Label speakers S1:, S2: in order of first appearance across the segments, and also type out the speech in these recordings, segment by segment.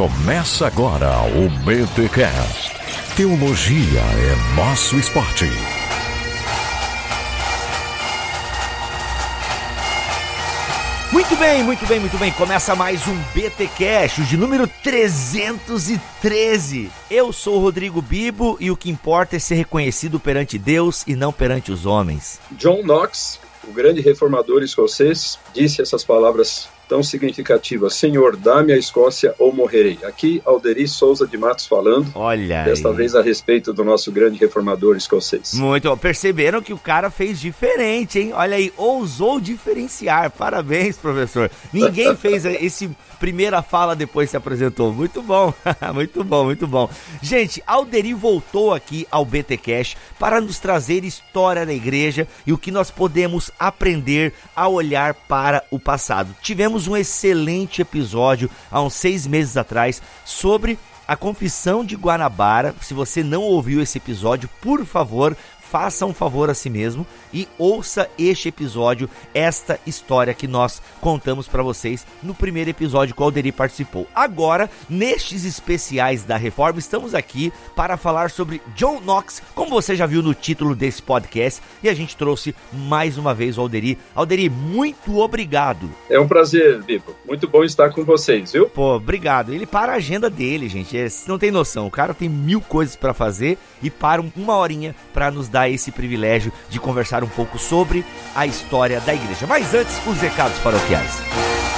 S1: Começa agora o BTCast. Teologia é nosso esporte.
S2: Muito bem, muito bem, muito bem. Começa mais um BT Cash, de número 313. Eu sou o Rodrigo Bibo e o que importa é ser reconhecido perante Deus e não perante os homens.
S3: John Knox, o grande reformador escocês, disse essas palavras tão significativa. Senhor, dá-me a Escócia ou morrerei. Aqui, Alderi Souza de Matos falando.
S2: Olha.
S3: Desta
S2: aí.
S3: vez a respeito do nosso grande reformador escocês.
S2: Muito. Perceberam que o cara fez diferente, hein? Olha aí, ousou diferenciar. Parabéns, professor. Ninguém fez esse primeira fala depois se apresentou. Muito bom, muito bom, muito bom. Gente, Alderi voltou aqui ao BT Cash para nos trazer história da igreja e o que nós podemos aprender a olhar para o passado. Tivemos um excelente episódio há uns seis meses atrás sobre a Confissão de Guanabara. Se você não ouviu esse episódio, por favor, faça um favor a si mesmo e ouça este episódio, esta história que nós contamos para vocês no primeiro episódio que o Alderi participou. Agora, nestes especiais da Reforma, estamos aqui para falar sobre John Knox, como você já viu no título desse podcast, e a gente trouxe mais uma vez o Alderi. Alderi, muito obrigado.
S3: É um prazer, Bibo. Muito bom estar com vocês, viu?
S2: Pô, obrigado. Ele para a agenda dele, gente. É, não tem noção. O cara tem mil coisas para fazer e para uma horinha para nos dar esse privilégio de conversar um pouco sobre a história da igreja. Mas antes, os recados paroquiais.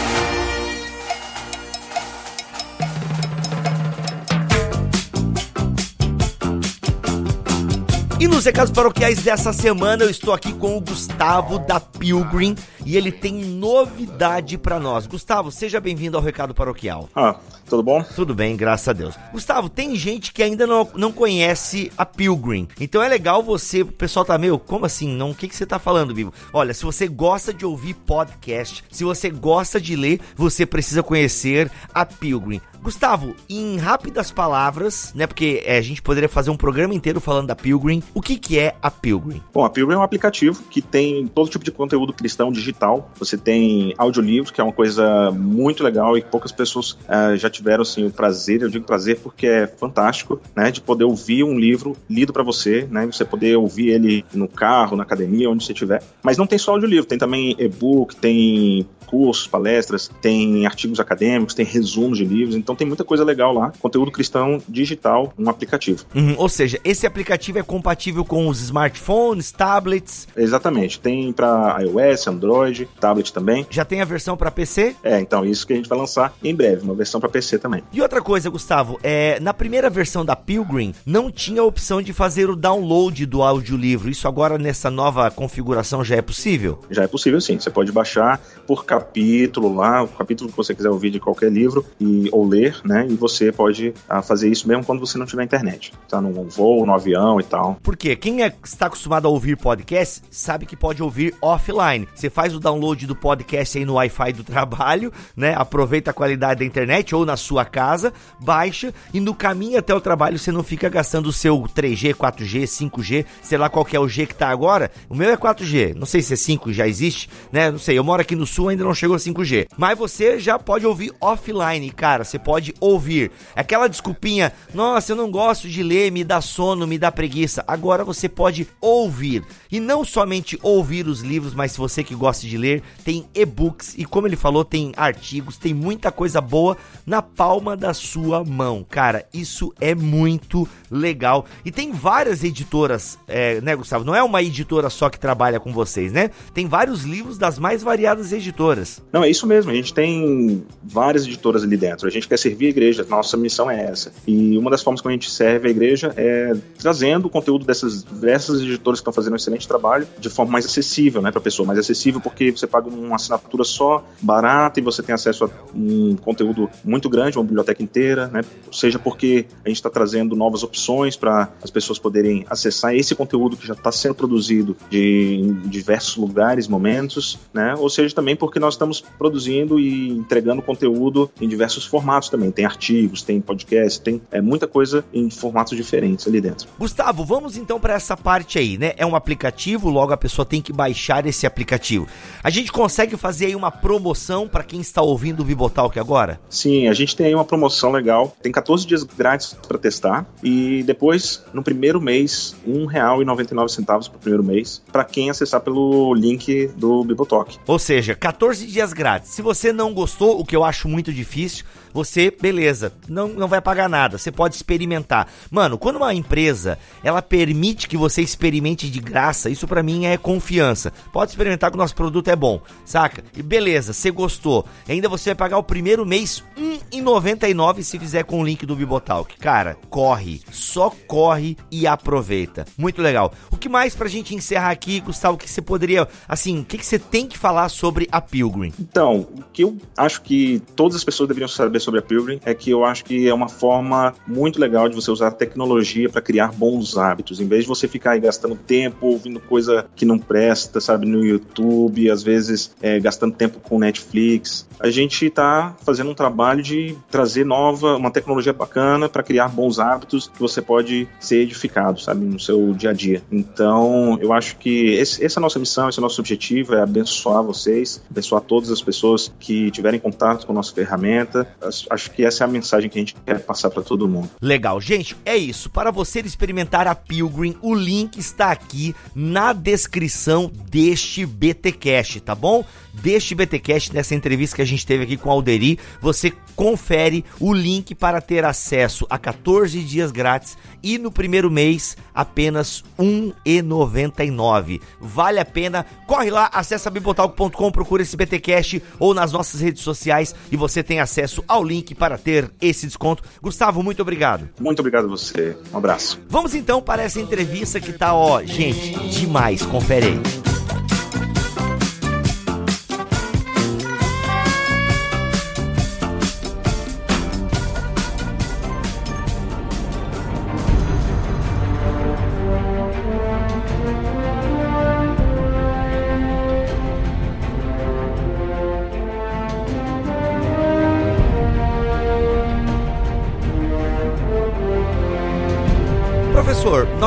S2: E nos recados paroquiais dessa semana eu estou aqui com o Gustavo da Pilgrim e ele tem novidade para nós. Gustavo, seja bem-vindo ao recado paroquial.
S4: Ah, tudo bom?
S2: Tudo bem, graças a Deus. Gustavo, tem gente que ainda não, não conhece a Pilgrim. Então é legal você, o pessoal tá meio, como assim? Não, o que, que você tá falando, Bibo? Olha, se você gosta de ouvir podcast, se você gosta de ler, você precisa conhecer a Pilgrim. Gustavo, em rápidas palavras, né? Porque é, a gente poderia fazer um programa inteiro falando da Pilgrim. O que, que é a Pilgrim?
S4: Bom, a Pilgrim é um aplicativo que tem todo tipo de conteúdo cristão digital. Você tem audiolivros, que é uma coisa muito legal e poucas pessoas uh, já tiveram assim, o prazer, eu digo prazer porque é fantástico, né? De poder ouvir um livro lido para você, né? Você poder ouvir ele no carro, na academia, onde você estiver. Mas não tem só audiolivro, tem também e-book, tem cursos, palestras, tem artigos acadêmicos, tem resumos de livros, então tem muita coisa legal lá. Conteúdo cristão digital, um aplicativo.
S2: Uhum, ou seja, esse aplicativo é compatível com os smartphones, tablets?
S4: Exatamente, tem para iOS, Android, tablet também.
S2: Já tem a versão para PC?
S4: É, então isso que a gente vai lançar em breve, uma versão para PC também.
S2: E outra coisa, Gustavo, é, na primeira versão da Pilgrim não tinha a opção de fazer o download do audiolivro. Isso agora nessa nova configuração já é possível?
S4: Já é possível sim. Você pode baixar por capítulo lá, o capítulo que você quiser ouvir de qualquer livro e ou ler, né? E você pode ah, fazer isso mesmo quando você não tiver internet. Tá no voo, no avião e tal.
S2: Porque quem é, está acostumado a ouvir podcast sabe que pode ouvir offline. Você faz o download do podcast aí no Wi-Fi do trabalho, né? Aproveita a qualidade da internet ou na sua casa, baixa e no caminho até o trabalho você não fica gastando o seu 3G, 4G, 5G, sei lá qual é o G que tá agora. O meu é 4G, não sei se é 5 já existe, né? Não sei, eu moro aqui no sul, ainda não chegou a 5G. Mas você já pode ouvir offline, cara. Você pode ouvir. Aquela desculpinha, nossa, eu não gosto de ler, me dá sono, me dá preguiça. Agora você pode ouvir. E não somente ouvir os livros, mas se você que gosta de ler, tem e-books e como ele falou, tem artigos, tem muita coisa boa na palma da sua mão. Cara, isso é muito legal. E tem várias editoras, é, né, Gustavo? Não é uma editora só que trabalha com vocês, né? Tem vários livros das mais variadas editoras.
S4: Não, é isso mesmo. A gente tem várias editoras ali dentro. A gente quer servir a igreja. Nossa missão é essa. E uma das formas como a gente serve a igreja é trazendo o conteúdo dessas diversas editoras que estão fazendo um excelente trabalho de forma mais acessível, né, para a pessoa. Mais acessível porque você paga uma assinatura só, barata, e você tem acesso a um conteúdo muito grande, uma biblioteca inteira, né? Seja porque a gente está trazendo novas opções para as pessoas poderem acessar esse conteúdo que já está sendo produzido de, em diversos lugares, momentos, né? Ou seja, também porque nós estamos produzindo e entregando conteúdo em diversos formatos também. Tem artigos, tem podcast, tem é, muita coisa em formatos diferentes ali dentro.
S2: Gustavo, vamos então para essa parte aí, né? É um aplicativo, logo a pessoa tem que baixar esse aplicativo. A gente consegue fazer aí uma promoção para quem está ouvindo o Bibotalk agora?
S4: Sim, a gente tem aí uma promoção legal. Tem 14 dias grátis para testar e depois, no primeiro mês, R$ 1,99 para o primeiro mês, para quem acessar pelo link do Bibotalk.
S2: Ou seja, 14 dias grátis. Se você não gostou, o que eu acho muito difícil, você, beleza, não, não vai pagar nada, você pode experimentar. Mano, quando uma empresa, ela permite que você experimente de graça, isso para mim é confiança. Pode experimentar que o nosso produto é bom, saca? E beleza, você gostou. Ainda você vai pagar o primeiro mês R$1,99 se fizer com o link do Bibotalk. Cara, corre, só corre e aproveita. Muito legal. O que mais pra gente encerrar aqui, Gustavo, que você poderia, assim, o que, que você tem que falar sobre a Pilgrim?
S4: Então, o que eu acho que todas as pessoas deveriam saber sobre a Pilgrim é que eu acho que é uma forma muito legal de você usar a tecnologia para criar bons hábitos, em vez de você ficar aí gastando tempo ouvindo coisa que não presta, sabe, no YouTube, às vezes é, gastando tempo com Netflix. A gente está fazendo um trabalho de trazer nova, uma tecnologia bacana para criar bons hábitos que você pode ser edificado, sabe, no seu dia a dia. Então, eu acho que esse, essa é a nossa missão, esse é o nosso objetivo, é abençoar vocês, abençoar todas as pessoas que tiverem contato com a nossa ferramenta, acho que essa é a mensagem que a gente quer passar para todo mundo.
S2: Legal, gente, é isso. Para você experimentar a Pilgrim, o link está aqui na descrição deste BTcast, tá bom? Deste BTcast nessa entrevista que a gente teve aqui com o Alderi, você confere o link para ter acesso a 14 dias grátis e no primeiro mês apenas R$ 1,99. Vale a pena. Corre lá, acessa bibotalk.com, procura esse BTcast ou nas nossas redes sociais e você tem acesso ao link para ter esse desconto. Gustavo, muito obrigado.
S4: Muito obrigado a você. Um abraço.
S2: Vamos então para essa entrevista que tá, ó, gente, demais. Confere aí.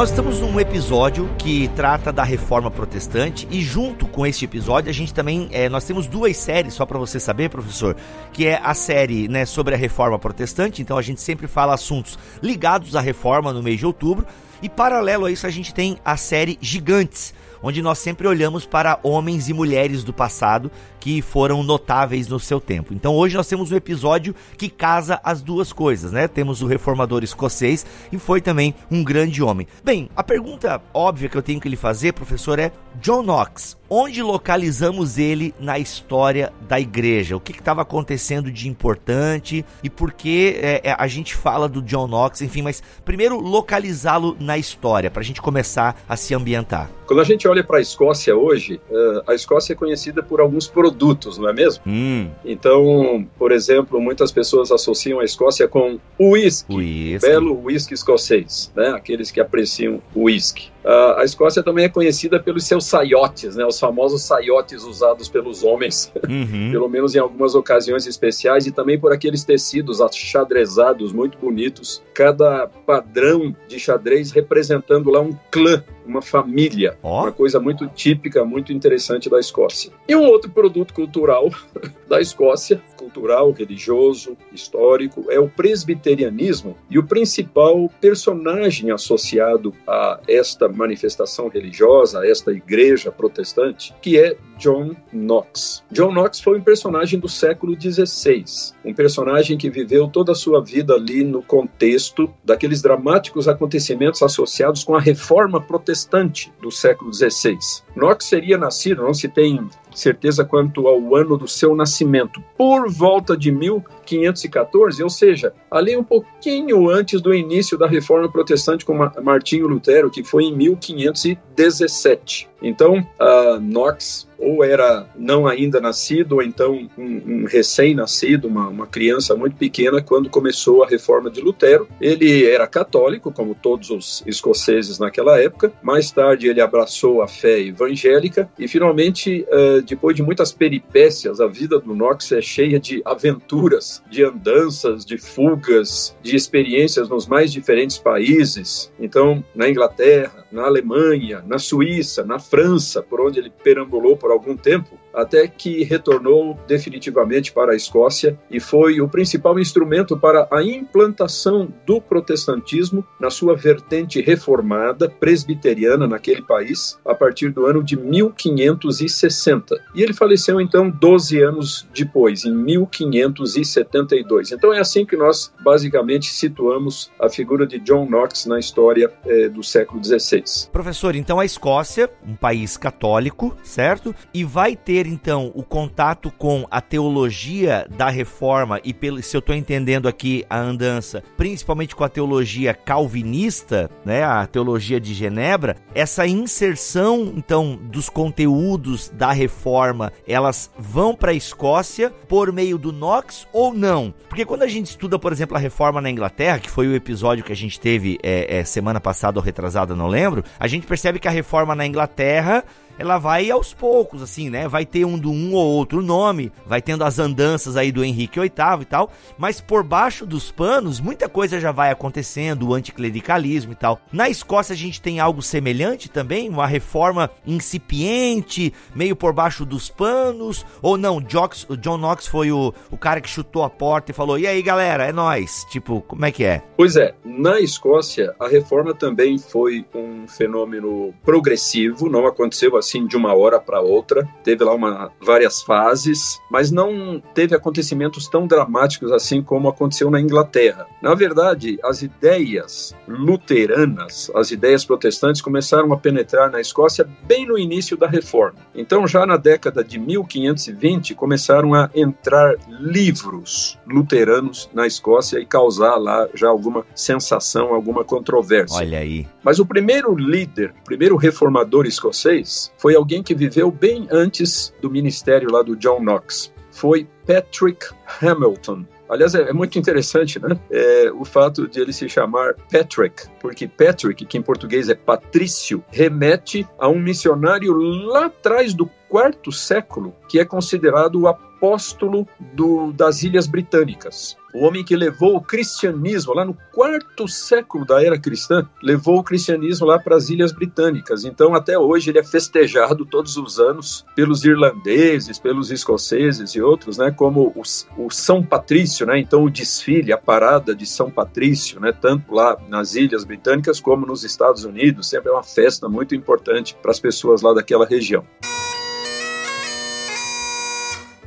S2: Nós estamos num episódio que trata da reforma protestante e junto com este episódio a gente também é, nós temos duas séries só para você saber, professor, que é a série né, sobre a reforma protestante. Então a gente sempre fala assuntos ligados à reforma no mês de outubro e paralelo a isso a gente tem a série Gigantes onde nós sempre olhamos para homens e mulheres do passado que foram notáveis no seu tempo. Então hoje nós temos um episódio que casa as duas coisas, né? Temos o reformador escocês e foi também um grande homem. Bem, a pergunta óbvia que eu tenho que lhe fazer, professor, é John Knox. Onde localizamos ele na história da igreja? O que estava acontecendo de importante e por que é, é, a gente fala do John Knox? Enfim, mas primeiro localizá-lo na história, para a gente começar a se ambientar.
S3: Quando a gente olha para a Escócia hoje, uh, a Escócia é conhecida por alguns produtos, não é mesmo?
S2: Hum.
S3: Então, por exemplo, muitas pessoas associam a Escócia com uísque,
S2: Whisky.
S3: belo uísque escocês, né? Aqueles que apreciam o uísque. Uh, a Escócia também é conhecida pelos seus saiotes, né? Os famosos saiotes usados pelos homens,
S2: Uhum.
S3: pelo menos em algumas ocasiões especiais, e também por aqueles tecidos achadrezados muito bonitos. Cada padrão de xadrez representando lá um clã, uma família,
S2: Ó.
S3: uma coisa muito típica, muito interessante da Escócia. E um outro produto cultural da Escócia, cultural, religioso, histórico, é o presbiterianismo e o principal personagem associado a esta manifestação religiosa, a esta igreja protestante, que é John Knox. John Knox foi um personagem do século XVI, um personagem que viveu toda a sua vida ali no contexto daqueles dramáticos acontecimentos associados com a reforma protestante do século XVI. Knox seria nascido, não se tem certeza quanto ao ano do seu nascimento, por volta de 1514, ou seja, ali um pouquinho antes do início da reforma protestante com Ma- Martinho Lutero, que foi em 1517. Então, uh, Knox ou era não ainda nascido, ou então um, um recém-nascido, uma, uma criança muito pequena, quando começou a reforma de Lutero. Ele era católico, como todos os escoceses naquela época. Mais tarde, ele abraçou a fé evangélica e, finalmente, uh, depois de muitas peripécias, a vida do Knox é cheia de aventuras, de andanças, de fugas, de experiências nos mais diferentes países. Então, na Inglaterra, na Alemanha, na Suíça, na França, por onde ele perambulou por algum tempo, até que retornou definitivamente para a Escócia e foi o principal instrumento para a implantação do protestantismo na sua vertente reformada presbiteriana naquele país a partir do ano de 1560. E ele faleceu então 12 anos depois, em 1572. Então é assim que nós basicamente situamos a figura de John Knox na história eh, do século XVI.
S2: Professor, então a Escócia, um país católico, certo? E vai ter então o contato com a teologia da reforma e pelo se eu estou entendendo aqui a andança, principalmente com a teologia calvinista, né, a teologia de Genebra, essa inserção então dos conteúdos da reforma, elas vão para a Escócia por meio do Knox ou não? Porque quando a gente estuda, por exemplo, a reforma na Inglaterra, que foi o episódio que a gente teve é, é, semana passada ou retrasada, não lembro, a gente percebe que a reforma na Inglaterra ela vai aos poucos, assim, né? Vai ter um do um ou outro nome, vai tendo as andanças aí do Henrique VIII e tal, mas por baixo dos panos, muita coisa já vai acontecendo, o anticlericalismo e tal. Na Escócia a gente tem algo semelhante também, uma reforma incipiente, meio por baixo dos panos, ou não, o John Knox foi o, o cara que chutou a porta e falou, e aí galera, é nós, tipo, como é que é?
S3: Pois é, na Escócia a reforma também foi um fenômeno progressivo, não aconteceu assim de uma hora para outra. Teve lá uma, várias fases, mas não teve acontecimentos tão dramáticos assim como aconteceu na Inglaterra. Na verdade, as ideias luteranas, as ideias protestantes começaram a penetrar na Escócia bem no início da reforma. Então, já na década de 1520, começaram a entrar livros luteranos na Escócia e causar lá já alguma sensação, alguma controvérsia.
S2: Olha aí.
S3: Mas o primeiro líder, o primeiro reformador escocês, foi alguém que viveu bem antes do ministério lá do John Knox. Foi Patrick Hamilton. Aliás, é, é muito interessante, né? É, o fato de ele se chamar Patrick, porque Patrick, que em português é Patrício, remete a um missionário lá atrás do quarto século, que é considerado o apóstolo do, das Ilhas Britânicas. O homem que levou o cristianismo lá no quarto século da era cristã, levou o cristianismo lá para as Ilhas Britânicas. Então, até hoje, ele é festejado todos os anos pelos irlandeses, pelos escoceses e outros, né, como o, o São Patrício, né? Então, o desfile, a parada de São Patrício, né, tanto lá nas Ilhas Britânicas como nos Estados Unidos, sempre é uma festa muito importante para as pessoas lá daquela região.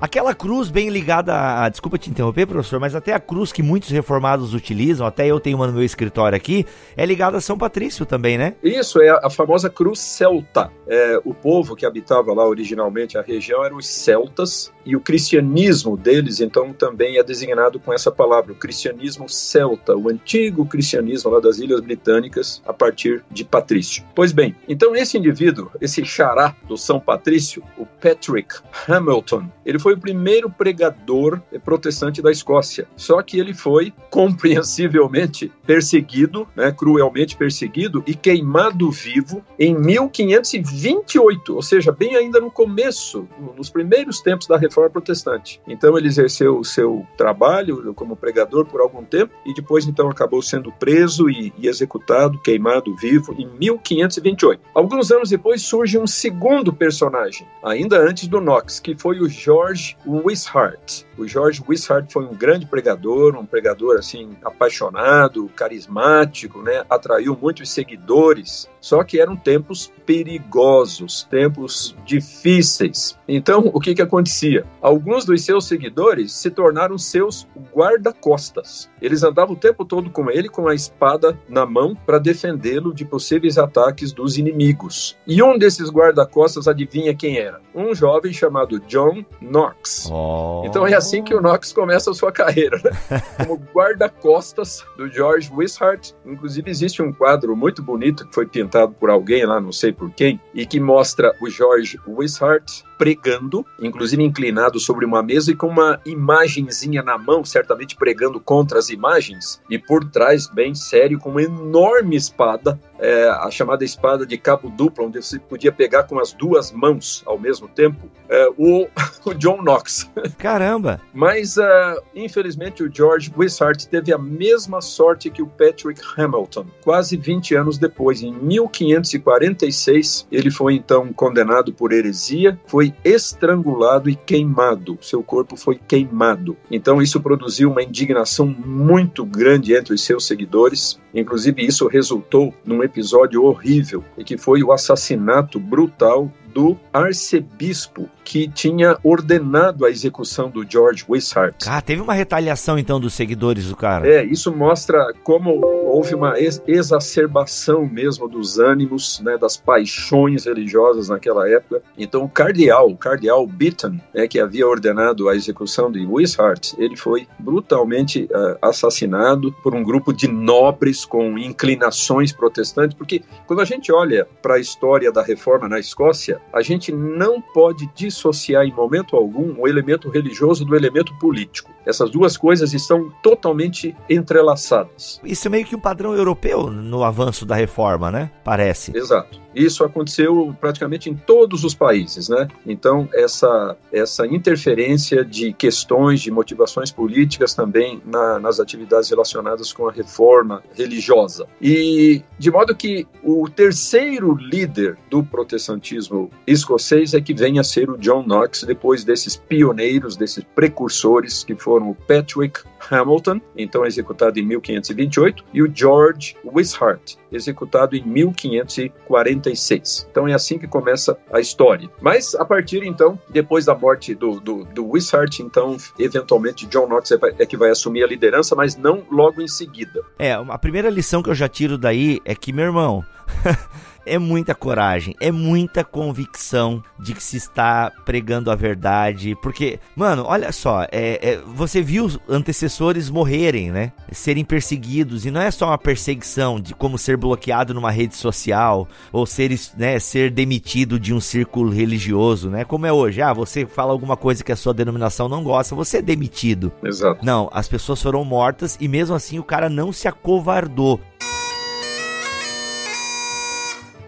S2: Aquela cruz bem ligada a. Desculpa te interromper, professor, mas até a cruz que muitos reformados utilizam, até eu tenho uma no meu escritório aqui, é ligada a São Patrício também, né?
S3: Isso, é a famosa cruz celta. É, o povo que habitava lá originalmente a região eram os celtas, e o cristianismo deles, então, também é designado com essa palavra, o cristianismo celta, o antigo cristianismo lá das Ilhas Britânicas, a partir de Patrício. Pois bem, então esse indivíduo, esse xará do São Patrício, o Patrick Hamilton, ele foi o primeiro pregador protestante da Escócia. Só que ele foi compreensivelmente perseguido, né, cruelmente perseguido e queimado vivo em 1528, ou seja, bem ainda no começo, nos primeiros tempos da Reforma Protestante. Então ele exerceu o seu trabalho como pregador por algum tempo e depois então acabou sendo preso e, e executado, queimado vivo em 1528. Alguns anos depois surge um segundo personagem, ainda antes do Knox, que foi o George Wishart. O George Wishart foi um grande pregador, um pregador assim apaixonado, carismático, né? Atraiu muitos seguidores. Só que eram tempos perigosos, tempos difíceis. Então, o que que acontecia? Alguns dos seus seguidores se tornaram seus guarda-costas. Eles andavam o tempo todo com ele com a espada na mão para defendê-lo de possíveis ataques dos inimigos. E um desses guarda-costas, adivinha quem era? Um jovem chamado John Knox.
S2: Oh.
S3: Então é assim que o Knox começa a sua carreira, né? como guarda-costas do George Wishart. Inclusive existe um quadro muito bonito que foi pintado por alguém lá, não sei por quem, e que mostra o George Wishart pregando, inclusive inclinado sobre uma mesa e com uma imagenzinha na mão, certamente pregando contra as imagens, e por trás, bem sério, com uma enorme espada, é, a chamada espada de cabo duplo, onde você podia pegar com as duas mãos ao mesmo tempo, é, o, o, John Knox.
S2: Caramba!
S3: Mas, uh, infelizmente, o George Wishart teve a mesma sorte que o Patrick Hamilton. Quase 20 anos depois, em 1546, ele foi então condenado por heresia, foi estrangulado e queimado. Seu corpo foi queimado. Então, isso produziu uma indignação muito grande entre os seus seguidores. Inclusive, isso resultou num episódio horrível, e que foi o assassinato brutal do arcebispo que tinha ordenado a execução do George Wishart.
S2: Ah, teve uma retaliação então dos seguidores do cara.
S3: É, isso mostra como houve uma ex exacerbação mesmo dos ânimos, né, das paixões religiosas naquela época. Então o cardeal, o cardeal Beaton, né, que havia ordenado a execução de Wishart, ele foi brutalmente uh, assassinado por um grupo de nobres com inclinações protestantes, porque quando a gente olha para a história da reforma na Escócia, a gente não pode dissociar em momento algum o elemento religioso do elemento político. Essas duas coisas estão totalmente entrelaçadas.
S2: Isso é meio que um padrão europeu no avanço da reforma, né? Parece.
S3: Exato. Isso aconteceu praticamente em todos os países, né? Então, essa, essa interferência de questões, de motivações políticas também na, nas atividades relacionadas com a reforma religiosa. E de modo que o terceiro líder do protestantismo escocês é que vem a ser o John Knox, depois desses pioneiros, desses precursores que foram o Patrick Hamilton, então executado em 1528, e o George Wishart, executado em 1546. Então é assim que começa a história. Mas a partir então, depois da morte do, do, do Wishart, então eventualmente John Knox é, é que vai assumir a liderança, mas não logo em seguida.
S2: É, a primeira lição que eu já tiro daí é que, meu irmão, é muita coragem, é muita convicção de que se está pregando a verdade. Porque, mano, olha só, é, é, você viu antecessores morrerem, né? Serem perseguidos, e não é só uma perseguição de como ser bloqueado numa rede social, ou ser, né, ser demitido de um círculo religioso, né? Como é hoje, ah, você fala alguma coisa que a sua denominação não gosta, você é demitido.
S3: Exato.
S2: Não, as pessoas foram mortas e mesmo assim o cara não se acovardou.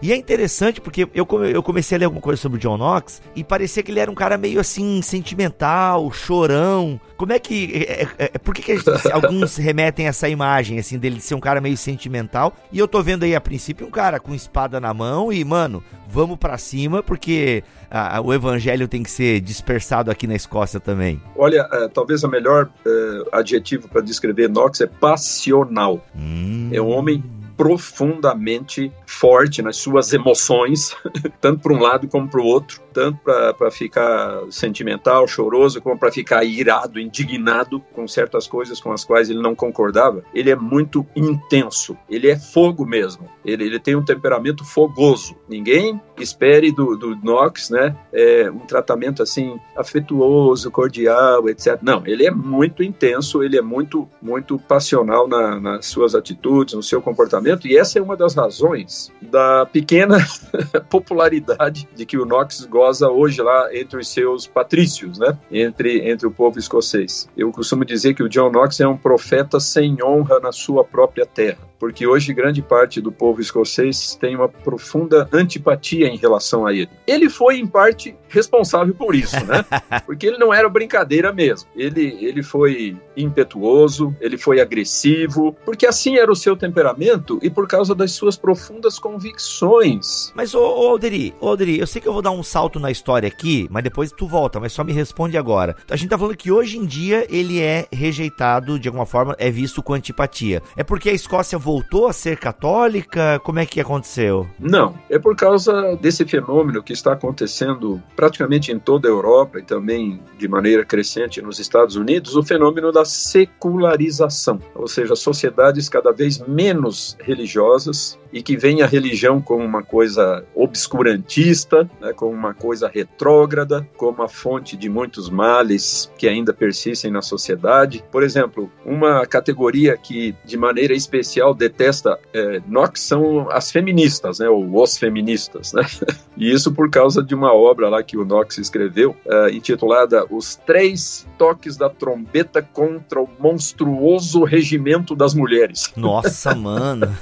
S2: E é interessante porque eu, eu comecei a ler alguma coisa sobre o John Knox e parecia que ele era um cara meio assim, sentimental, chorão. Como é que. É, é, é por que, que gente, alguns remetem essa imagem, assim, dele ser um cara meio sentimental? E eu tô vendo aí a princípio um cara com espada na mão e, mano, vamos para cima porque ah, o evangelho tem que ser dispersado aqui na Escócia também.
S3: Olha, é, talvez o melhor é, adjetivo para descrever Knox é passional. Hum. É um homem profundamente forte nas suas emoções, tanto para um lado como para o outro, tanto para ficar sentimental, choroso, como para ficar irado, indignado com certas coisas com as quais ele não concordava. Ele é muito intenso, ele é fogo mesmo, ele, ele tem um temperamento fogoso. Ninguém espere do, do Knox né, é, um tratamento assim afetuoso, cordial, etc. Não, ele é muito intenso, ele é muito, muito passional na, nas suas atitudes, no seu comportamento e essa é uma das razões da pequena popularidade de que o Knox goza hoje lá entre os seus patrícios, né? Entre, entre o povo escocês. Eu costumo dizer que o John Knox é um profeta sem honra na sua própria terra porque hoje grande parte do povo escocês tem uma profunda antipatia em relação a ele. Ele foi, em parte, responsável por isso, né? Porque ele não era brincadeira mesmo. Ele, ele foi impetuoso, ele foi agressivo, porque assim era o seu temperamento e por causa das suas profundas convicções.
S2: Mas, ô, ô Alderi, ô Alderi, eu sei que eu vou dar um salto na história aqui, mas depois tu volta, mas só me responde agora. A gente tá falando que hoje em dia ele é rejeitado, de alguma forma, é visto com antipatia. É porque a Escócia voltou voltou a ser católica? Como é que aconteceu?
S3: Não, é por causa desse fenômeno que está acontecendo praticamente em toda a Europa e também de maneira crescente nos Estados Unidos, o fenômeno da secularização, ou seja, sociedades cada vez menos religiosas e que vem a religião como uma coisa obscurantista, né, como uma coisa retrógrada, como a fonte de muitos males que ainda persistem na sociedade. Por exemplo, uma categoria que de maneira especial detesta é, Knox são as feministas, né, ou os feministas, né? E isso por causa de uma obra lá que o Knox escreveu, uh, intitulada Os Três Toques da Trombeta contra o Monstruoso Regimento das Mulheres.
S2: Nossa, mano!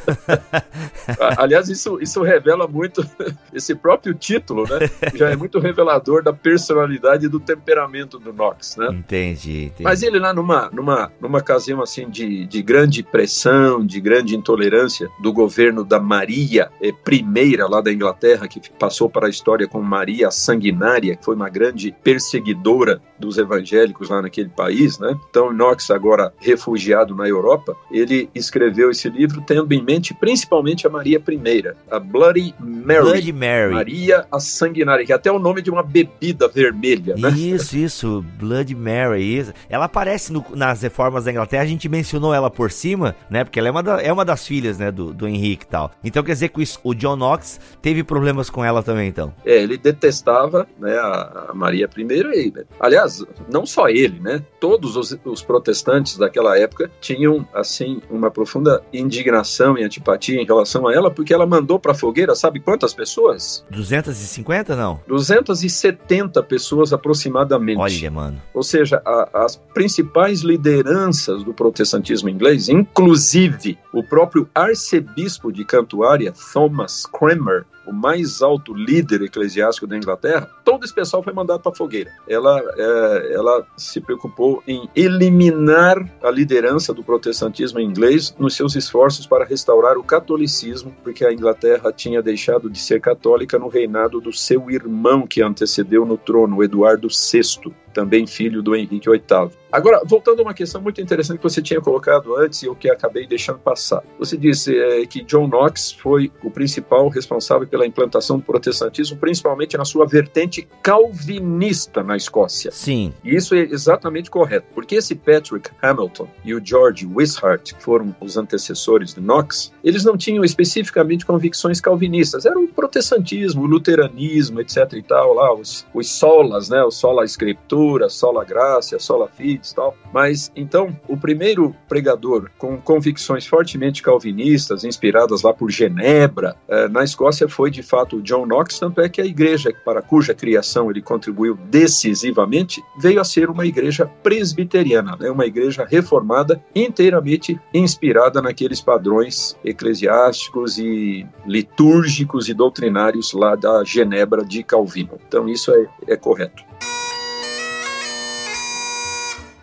S3: Aliás, isso, isso revela muito, esse próprio título, né? Já é muito revelador da personalidade e do temperamento do Knox, né?
S2: Entendi, entendi.
S3: Mas ele lá numa, numa, numa ocasião assim de, de grande pressão, de grande intolerância do governo da Maria eh, I lá da Inglaterra, que passou para a história como Maria Sanguinária, que foi uma grande perseguidora dos evangélicos lá naquele país, né? Então Knox agora refugiado na Europa, ele escreveu esse livro tendo em mente principalmente a Maria I, a Bloody Mary.
S2: Bloody Mary.
S3: Maria a Sanguinária, que é até o nome de uma bebida vermelha, né?
S2: Isso, isso, Bloody Mary. Isso. Ela aparece no, nas reformas da Inglaterra, a gente mencionou ela por cima, né? Porque ela é uma, da, é uma das filhas, né, do, do Henrique e tal. Então quer dizer que o, o John Knox teve problemas com ela também, então.
S3: É, ele detestava, né, a, a Maria I e, aliás, não só ele, né? Todos os, os protestantes daquela época tinham, assim, uma profunda indignação e antipatia em relação a ela, porque ela mandou para a fogueira, sabe quantas pessoas?
S2: 250, não?
S3: 270 pessoas aproximadamente.
S2: Olha, mano.
S3: Ou seja, a, as principais lideranças do protestantismo inglês, inclusive o próprio arcebispo de Cantuária, Thomas Cranmer, o mais alto líder eclesiástico da Inglaterra, todo esse pessoal foi mandado para a fogueira. Ela, é, ela se preocupou em eliminar a liderança do protestantismo inglês nos seus esforços para restaurar o catolicismo, porque a Inglaterra tinha deixado de ser católica no reinado do seu irmão que antecedeu no trono, Eduardo VI também filho do Henrique VIII. Agora, voltando a uma questão muito interessante que você tinha colocado antes e o que acabei deixando passar. Você disse é, que John Knox foi o principal responsável pela implantação do protestantismo, principalmente na sua vertente calvinista na Escócia.
S2: Sim.
S3: E isso é exatamente correto, porque esse Patrick Hamilton e o George Wishart, que foram os antecessores de Knox, eles não tinham especificamente convicções calvinistas, era o protestantismo, o luteranismo, etc e tal, lá, os, os solas, né, o sola escritura, sola graça, sola fides tal. Mas, então, o primeiro pregador com convicções fortemente calvinistas, inspiradas lá por Genebra, eh, na Escócia foi, de fato, John Knox, tanto é que a igreja para cuja criação ele contribuiu decisivamente, veio a ser uma igreja presbiteriana, né, uma igreja reformada, inteiramente inspirada naqueles padrões eclesiásticos e litúrgicos e doutrinários lá da Genebra de Calvino. Então, isso é, é correto.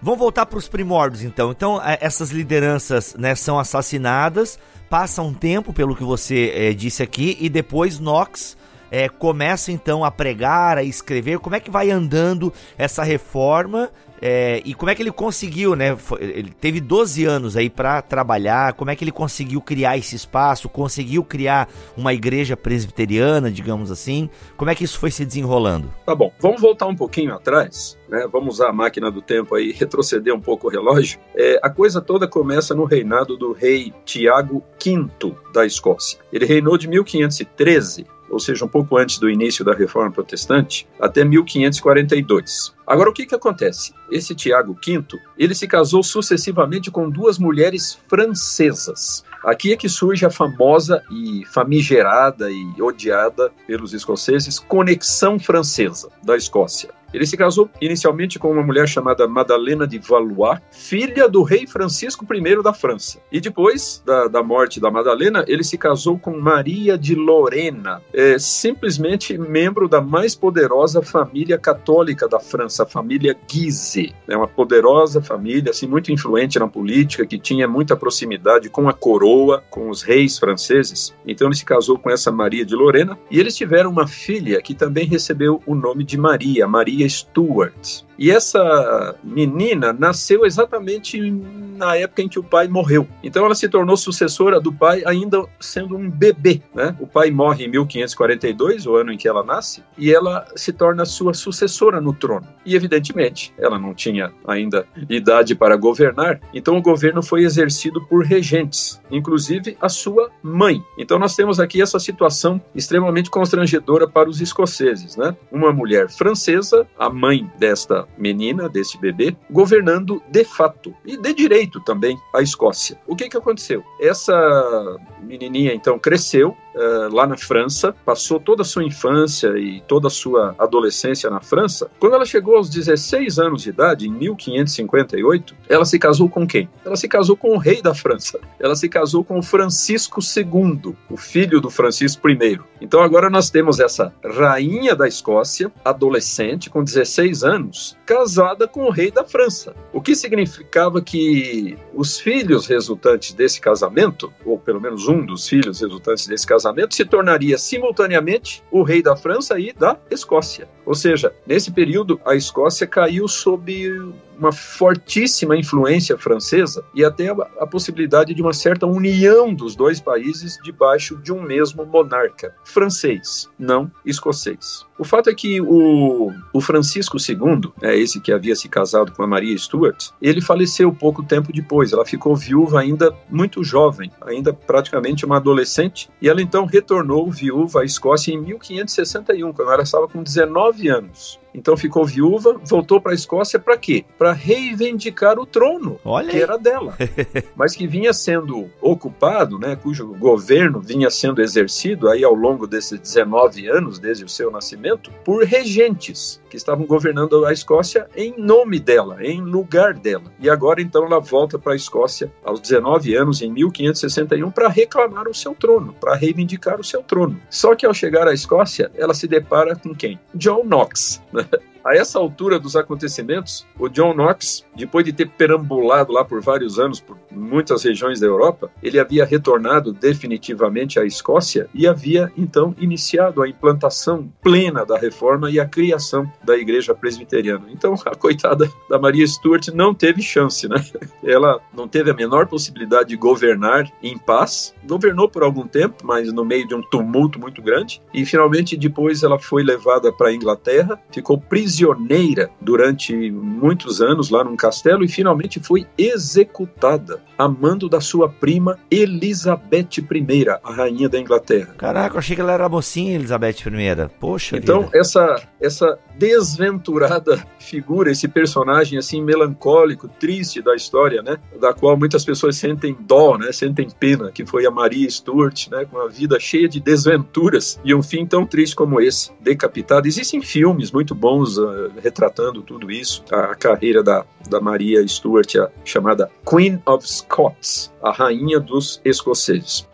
S2: Vamos voltar para os primórdios, então. Então, é, essas lideranças né, são assassinadas, passa um tempo, pelo que você é, disse aqui, e depois Knox é, começa então a pregar, a escrever. Como é que vai andando essa reforma é, e como é que ele conseguiu, né? Ele teve 12 anos aí para trabalhar. Como é que ele conseguiu criar esse espaço? Conseguiu criar uma igreja presbiteriana, digamos assim? Como é que isso foi se desenrolando?
S3: Tá bom, vamos voltar um pouquinho atrás, né? Vamos usar a máquina do tempo aí, retroceder um pouco o relógio. É, a coisa toda começa no reinado do rei Tiago V da Escócia. Ele reinou de 1513 ou seja, um pouco antes do início da Reforma Protestante, até 1542. Agora, o que, que acontece? Esse Tiago V, ele se casou sucessivamente com duas mulheres francesas. Aqui é que surge a famosa e famigerada e odiada pelos escoceses Conexão Francesa da Escócia. Ele se casou inicialmente com uma mulher chamada Madalena de Valois, filha do rei Francisco I da França. E depois da, da morte da Madalena, ele se casou com Maria de Lorena, é, simplesmente membro da mais poderosa família católica da França, a família Guise. É uma poderosa família, assim, muito influente na política, que tinha muita proximidade com a coroa, com os reis franceses. Então ele se casou com essa Maria de Lorena e eles tiveram uma filha que também recebeu o nome de Maria, Maria Stewart. E essa menina nasceu exatamente na época em que o pai morreu. Então ela se tornou sucessora do pai ainda sendo um bebê. Né? O pai morre em 1542, o ano em que ela nasce, e ela se torna sua sucessora no trono. E evidentemente ela não tinha ainda idade para governar, então o governo foi exercido por regentes, inclusive a sua mãe. Então nós temos aqui essa situação extremamente constrangedora para os escoceses. Né? Uma mulher francesa, a mãe desta menina, desse bebê, governando de fato e de direito também a Escócia. O que, que aconteceu? Essa menininha então cresceu uh, lá na França, passou toda a sua infância e toda a sua adolescência na França. Quando ela chegou aos 16 anos de idade, em 1558, ela se casou com quem? Ela se casou com o rei da França. Ela se casou com Francisco II, o filho do Francisco I. Então agora nós temos essa rainha da Escócia, adolescente, com 16 anos, casada com o rei da França. O que significava que os filhos resultantes desse casamento, ou pelo menos um dos filhos resultantes desse casamento, se tornaria simultaneamente o rei da França e da Escócia. Ou seja, nesse período a Escócia caiu sob uma fortíssima influência francesa e até a, a, possibilidade de uma certa união dos dois países debaixo de um mesmo monarca, francês, não escocês. O fato é que o, o Francisco II, é esse que havia se casado com a Maria Stuart, ele faleceu pouco tempo depois. Ela ficou viúva ainda muito jovem, ainda praticamente uma adolescente, e ela então retornou viúva à Escócia em 1561, quando ela estava com 19 anos. Então ficou viúva, voltou para a Escócia para quê? Para reivindicar o trono, Olha que era dela, mas que vinha sendo ocupado, né, cujo governo vinha sendo exercido aí ao longo desses 19 anos, desde o seu nascimento, por regentes que estavam governando a Escócia em nome dela, em lugar dela. E agora então ela volta para a Escócia aos 19 anos, em 1561, para reclamar o seu trono, para reivindicar o seu trono. Só que ao chegar à Escócia, ela se depara com quem? John Knox. A essa altura dos acontecimentos, o John Knox, depois de ter perambulado lá por vários anos por muitas regiões da Europa, ele havia retornado definitivamente à Escócia e havia então iniciado a implantação plena da reforma e a criação da igreja presbiteriana. Então, a coitada da Maria Stuart não teve chance, né? Ela não teve a menor possibilidade de governar em paz. Governou por algum tempo, mas no meio de um tumulto muito grande, e finalmente depois ela foi levada para a Inglaterra, ficou prisioneira prisioneira durante muitos anos lá num castelo e finalmente foi executada a mando da sua prima Elizabeth I, a rainha da Inglaterra.
S2: Caraca, eu achei que ela era mocinha Elizabeth I. Poxa
S3: Então,
S2: vida.
S3: essa essa desventurada figura, esse personagem assim melancólico, triste da história, né, da qual muitas pessoas sentem dó, né, sentem pena, que foi a Maria Stuart, né, com a vida cheia de desventuras e um fim tão triste como esse, decapitada. Existem filmes muito bons uh, retratando tudo isso, a, a, carreira da, da Maria Stuart, a chamada Queen of Scots, a rainha dos escoceses.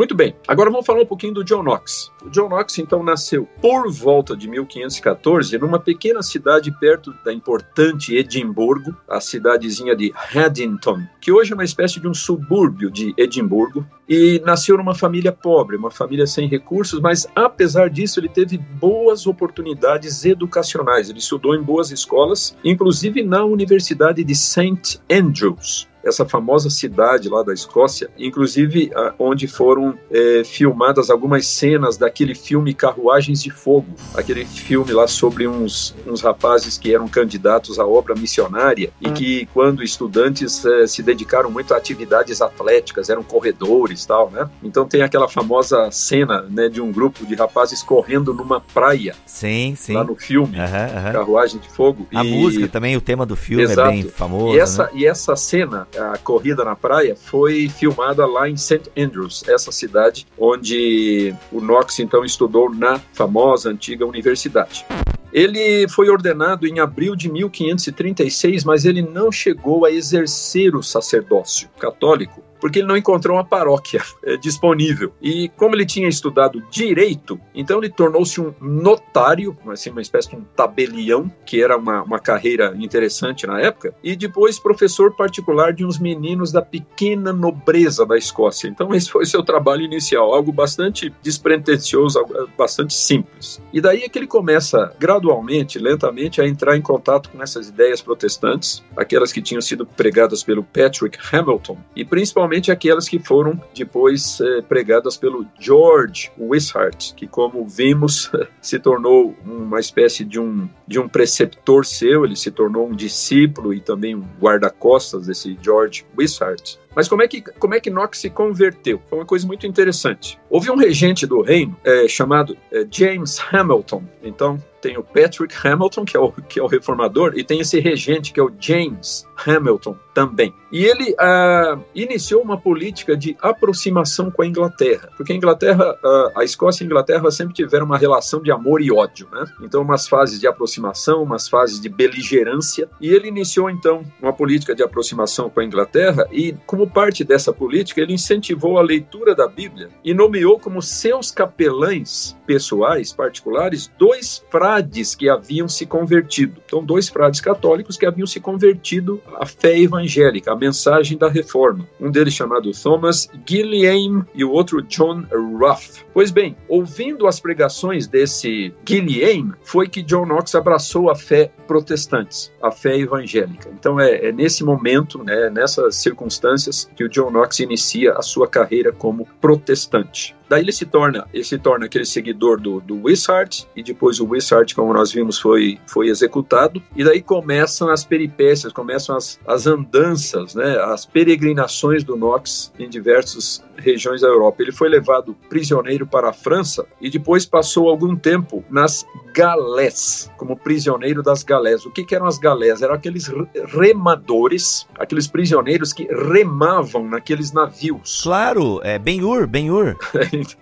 S3: Muito bem, agora vamos falar um pouquinho do John Knox. O John Knox, então, nasceu por volta de 1514 numa pequena cidade perto da importante Edimburgo, a cidadezinha de Haddington, que hoje é uma espécie de um subúrbio de Edimburgo, e nasceu numa família pobre, uma família sem recursos, mas apesar disso ele teve boas oportunidades educacionais. Ele estudou em boas escolas, inclusive na Universidade de St. Andrews, essa famosa cidade lá da Escócia, inclusive onde foram é, filmadas algumas cenas daquele filme Carruagens de Fogo, aquele filme lá sobre uns, uns rapazes que eram candidatos à obra missionária e hum. que, quando estudantes, é, se dedicaram muito a atividades atléticas, eram corredores tal, né? Então tem aquela famosa cena né, de um grupo de rapazes correndo numa praia.
S2: Sim, sim.
S3: Lá no filme, uhum, uhum. Carruagem de Fogo.
S2: A e... música também, o tema do filme Exato. é bem famoso.
S3: E essa,
S2: né?
S3: e essa cena a corrida na praia foi filmada lá em St. Andrews, essa cidade onde o Knox então estudou na famosa antiga universidade. Ele foi ordenado em abril de 1536, mas ele não chegou a exercer o sacerdócio católico porque ele não encontrou uma paróquia é, disponível. E como ele tinha estudado direito, então ele tornou-se um notário, assim, uma espécie de um tabelião, que era uma, uma carreira interessante na época, e depois professor particular de uns meninos da pequena nobreza da Escócia. Então esse foi seu trabalho inicial, algo bastante despretensioso, algo bastante simples. E daí é que ele começa gradualmente, lentamente, a entrar em contato com essas ideias protestantes, aquelas que tinham sido pregadas pelo Patrick Hamilton, e principalmente principalmente aquelas que foram depois eh, pregadas pelo George Wishart, que como vimos se tornou uma espécie de um de um preceptor seu, ele se tornou um discípulo e também um guarda-costas desse George Wishart. Mas como é que como é que Knox se converteu? Foi uma coisa muito interessante. Houve um regente do reino é, chamado é, James Hamilton. Então tem o Patrick Hamilton, que é o, que é o reformador, e tem esse regente, que é o James Hamilton também. E ele ah, iniciou uma política de aproximação com a Inglaterra, porque a Inglaterra, ah, a Escócia e a Inglaterra sempre tiveram uma relação de amor e ódio, né? Então, umas fases de aproximação, umas fases de beligerância, e ele iniciou então uma política de aproximação com a Inglaterra, e como parte dessa política, ele incentivou a leitura da Bíblia e nomeou como seus capelães pessoais, particulares, dois frades que haviam se convertido. Então, dois frades católicos que haviam se convertido à fé evangélica, à mensagem da reforma. Um deles chamado Thomas Gilliam e o outro John Ruff. Pois bem, ouvindo as pregações desse Gilliam, foi que John Knox abraçou a fé protestante, a fé evangélica. Então, é, é nesse momento, né, nessas circunstâncias, que o John Knox inicia a sua carreira como protestante. Daí ele se torna, ele se torna aquele seguidor do, do Wishart, e depois o Wishart, como nós vimos, foi, foi executado. E daí começam as peripécias, começam as, as andanças, né, as peregrinações do Knox em diversas regiões da Europa. Ele foi levado prisioneiro para a França e depois passou algum tempo nas galés, como prisioneiro das galés. O que, que eram as galés? Eram aqueles remadores, aqueles prisioneiros que remavam naqueles navios.
S2: Claro, é Ben-Hur, Ben-Hur.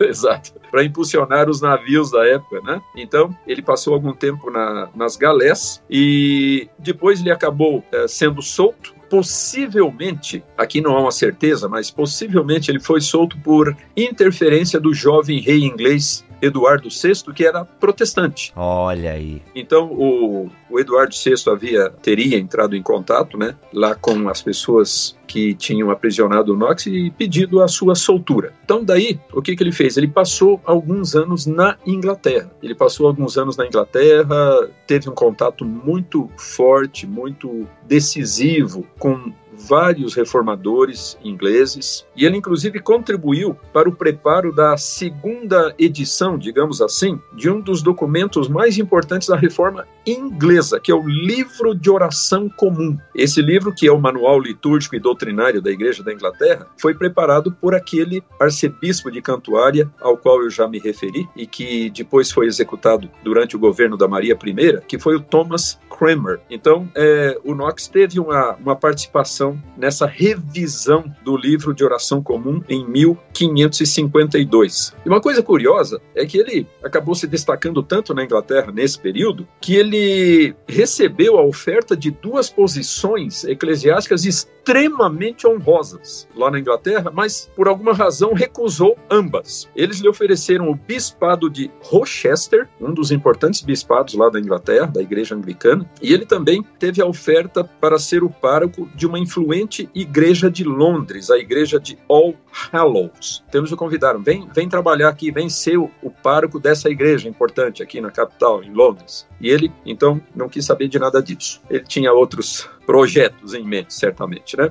S3: Exato, para impulsionar os navios da época, né? Então, ele passou algum tempo na, nas galés e depois ele acabou é, sendo solto possivelmente, aqui não há uma certeza, mas possivelmente ele foi solto por interferência do jovem rei inglês Eduardo VI, que era protestante.
S2: Olha aí.
S3: Então o, o Eduardo VI havia teria entrado em contato, né, lá com as pessoas que tinham aprisionado o Knox e pedido a sua soltura. Então daí, o que, que ele fez? Ele passou alguns anos na Inglaterra. Ele passou alguns anos na Inglaterra, teve um contato muito forte, muito decisivo com vários reformadores ingleses e ele inclusive contribuiu para o preparo da segunda edição, digamos assim, de um dos documentos mais importantes da reforma inglesa, que é o Livro de Oração Comum. Esse livro, que é o manual litúrgico e doutrinário da Igreja da Inglaterra, foi preparado por aquele arcebispo de Cantuária ao qual eu já me referi e que depois foi executado durante o governo da Maria I, que foi o Thomas Cranmer. Então, é, o Knox teve uma, uma participação nessa revisão do livro de oração comum em 1552. E uma coisa curiosa é que ele acabou se destacando tanto na Inglaterra nesse período que ele recebeu a oferta de duas posições eclesiásticas extremamente honrosas lá na Inglaterra, mas por alguma razão recusou ambas. Eles lhe ofereceram o bispado de Rochester, um dos importantes bispados lá da Inglaterra, da Igreja Anglicana, e ele também teve a oferta para ser o pároco de uma influente igreja de Londres, a igreja de All Hallows. Eles o convidaram, vem, vem trabalhar aqui, vem ser o, o pároco dessa igreja importante aqui na capital, em Londres. E ele, então, não quis saber de nada disso. Ele tinha outros projetos em mente, certamente, né?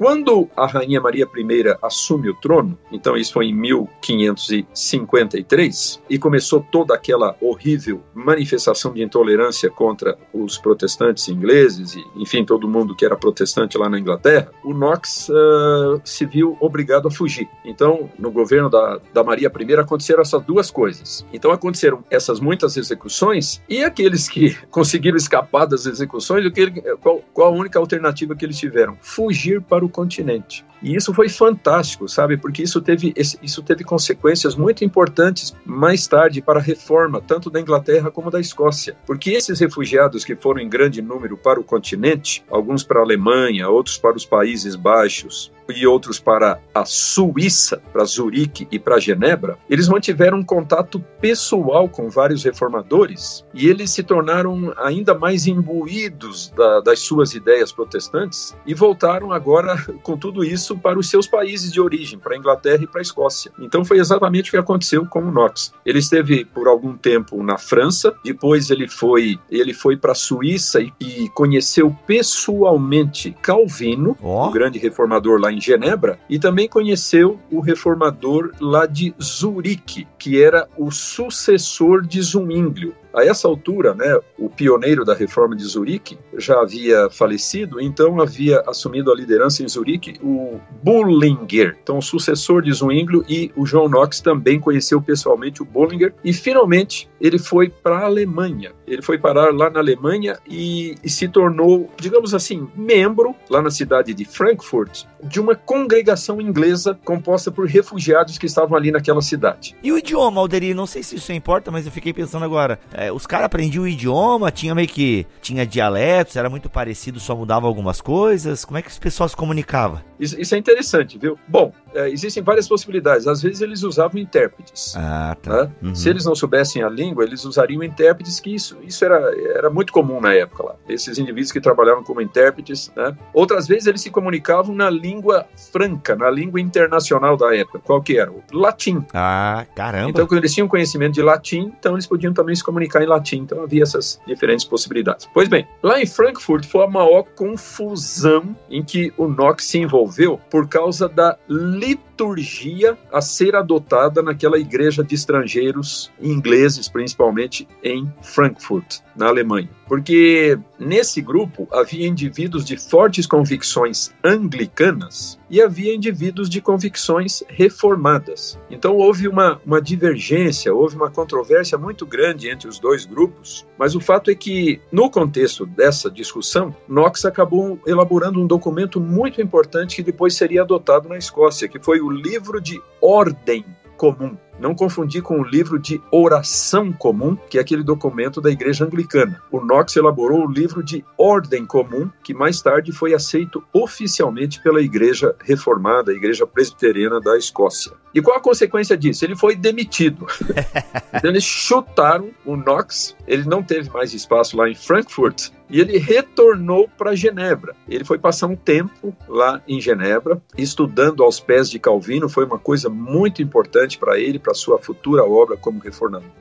S3: Quando a Rainha Maria I assume o trono, então isso foi em 1553, e começou toda aquela horrível manifestação de intolerância contra os protestantes ingleses, e enfim, todo mundo que era protestante lá na Inglaterra, o Knox uh, se viu obrigado a fugir. Então, no governo da, da Maria I aconteceram essas duas coisas. Então, aconteceram essas muitas execuções, e aqueles que conseguiram escapar das execuções, qual, qual a única alternativa que eles tiveram? Fugir para o continente. E isso foi fantástico, sabe? Porque isso teve, isso teve consequências muito importantes mais tarde para a reforma, tanto da Inglaterra como da Escócia. Porque esses refugiados que foram em grande número para o continente, alguns para a Alemanha, outros para os Países Baixos, e outros para a Suíça, para Zurique e para Genebra, eles mantiveram um contato pessoal com vários reformadores e eles se tornaram ainda mais imbuídos da, das suas ideias protestantes e voltaram agora com tudo isso para os seus países de origem, para a Inglaterra e para a Escócia. Então foi exatamente o que aconteceu com o Knox. Ele esteve por algum tempo na França, depois ele foi ele foi para a Suíça e, e, conheceu pessoalmente Calvino, oh. o grande reformador lá em Genebra, e também conheceu o reformador lá de Zurique, que era o sucessor de Zwinglio. A essa altura, né, o pioneiro da reforma de Zurique já havia falecido, então havia assumido a liderança em Zurique o Bullinger, então o sucessor de Zwinglio, e o John Knox também conheceu pessoalmente o Bullinger, e finalmente ele foi para a Alemanha. Ele foi parar lá na Alemanha e, e se tornou, digamos assim, membro, lá na cidade de Frankfurt, de uma congregação inglesa composta por refugiados que estavam ali naquela cidade.
S2: E o idioma, Alderi? Não sei se isso importa, mas eu fiquei pensando agora é, os caras aprendiam o idioma, tinha meio que. tinha dialetos, era muito parecido, só mudava algumas coisas. Como é que os pessoal se comunicava?
S3: Isso, isso é interessante, viu? Bom, é, existem várias possibilidades. Às vezes eles usavam intérpretes.
S2: Ah, tá.
S3: Né? Uhum. Se eles não soubessem a língua, eles usariam intérpretes, que isso, isso era, era muito comum na época lá. Esses indivíduos que trabalhavam como intérpretes. Né? Outras vezes eles se comunicavam na língua franca, na língua internacional da época. Qual que era? O latim.
S2: Ah, caramba.
S3: Então, quando eles tinham conhecimento de latim, então eles podiam também se comunicar em latim, então havia essas diferentes possibilidades. Pois bem, lá em Frankfurt foi a maior confusão em que o Knox se envolveu por causa da liturgia a ser adotada naquela igreja de estrangeiros ingleses, principalmente em Frankfurt, na Alemanha. Porque nesse grupo havia indivíduos de fortes convicções anglicanas e havia indivíduos de convicções reformadas. Então houve uma, uma divergência, houve uma controvérsia muito grande entre os dois grupos, mas o fato é que, no contexto dessa discussão, Knox acabou elaborando um documento muito importante que depois seria adotado na Escócia, que foi o Livro de Ordem Comum não confundir com o livro de oração comum, que é aquele documento da Igreja Anglicana. O Knox elaborou o livro de ordem comum, que mais tarde foi aceito oficialmente pela Igreja Reformada, a Igreja Presbiteriana da Escócia. E qual a consequência disso? Ele foi demitido. então eles chutaram o Knox, ele não teve mais espaço lá em Frankfurt, e ele retornou para Genebra. Ele foi passar um tempo lá em Genebra, estudando aos pés de Calvino, foi uma coisa muito importante para ele, para sua futura obra como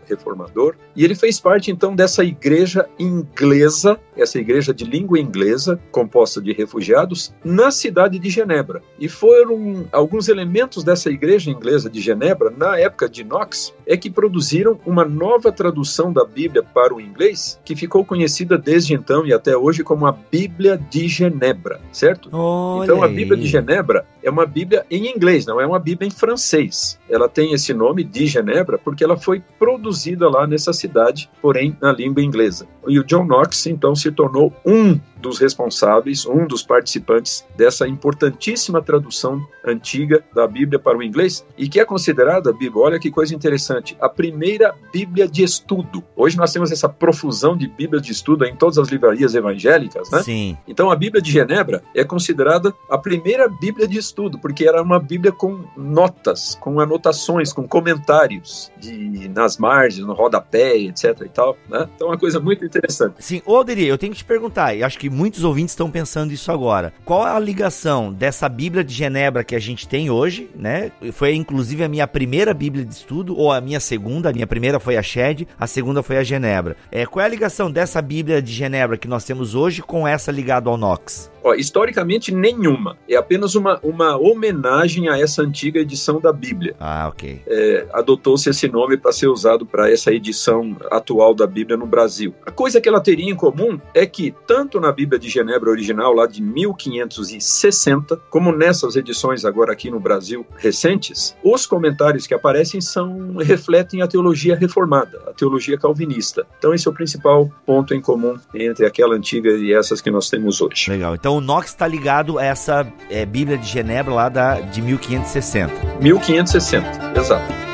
S3: reformador. E ele fez parte então dessa igreja inglesa, essa igreja de língua inglesa, composta de refugiados, na cidade de Genebra. E foram alguns elementos dessa igreja inglesa de Genebra, na época de Knox, é que produziram uma nova tradução da Bíblia para o inglês, que ficou conhecida desde então e até hoje como a Bíblia de Genebra, certo?
S2: Olha
S3: então a Bíblia aí. de Genebra é uma Bíblia em inglês, não é uma Bíblia em francês. Ela tem esse nome de Genebra porque ela foi produzida lá nessa cidade, porém na língua inglesa. E o John Knox então se tornou um dos responsáveis, um dos participantes dessa importantíssima tradução antiga da Bíblia para o inglês e que é considerada, Bíblia, olha que coisa interessante, a primeira Bíblia de estudo. Hoje nós temos essa profusão de Bíblias de estudo em todas as livrarias evangélicas, né?
S2: Sim.
S3: Então a Bíblia de Genebra é considerada a primeira Bíblia de estudo, porque era uma Bíblia com notas, com anotações, com comentários de nas margens, no rodapé, etc e tal, né? Então é uma coisa muito interessante.
S2: Sim, Adri, eu tenho que te perguntar, e acho que muitos ouvintes estão pensando isso agora. Qual é a ligação dessa Bíblia de Genebra que a gente tem hoje, né? Foi inclusive a minha primeira Bíblia de estudo, ou a minha segunda, a minha primeira foi a Shed, a segunda foi a Genebra. É, qual é a ligação dessa Bíblia de Genebra que nós temos hoje com essa ligada ao Knox?
S3: Ó, historicamente, nenhuma. É apenas uma, uma homenagem a essa antiga edição da Bíblia.
S2: Ah, ok.
S3: É, Adotou-se esse nome para ser usado para essa edição atual da Bíblia no Brasil. A coisa que ela teria em comum é que, tanto na Bíblia de Genebra original, lá de 1560, como nessas edições agora aqui no Brasil recentes, os comentários que aparecem são refletem a teologia reformada, a teologia calvinista. Então, esse é o principal ponto em comum entre aquela antiga e essas que nós temos hoje.
S2: Legal. Então, o Knox está ligado a essa é, Bíblia de Genebra lá da, de 1560.
S3: 1560, exato.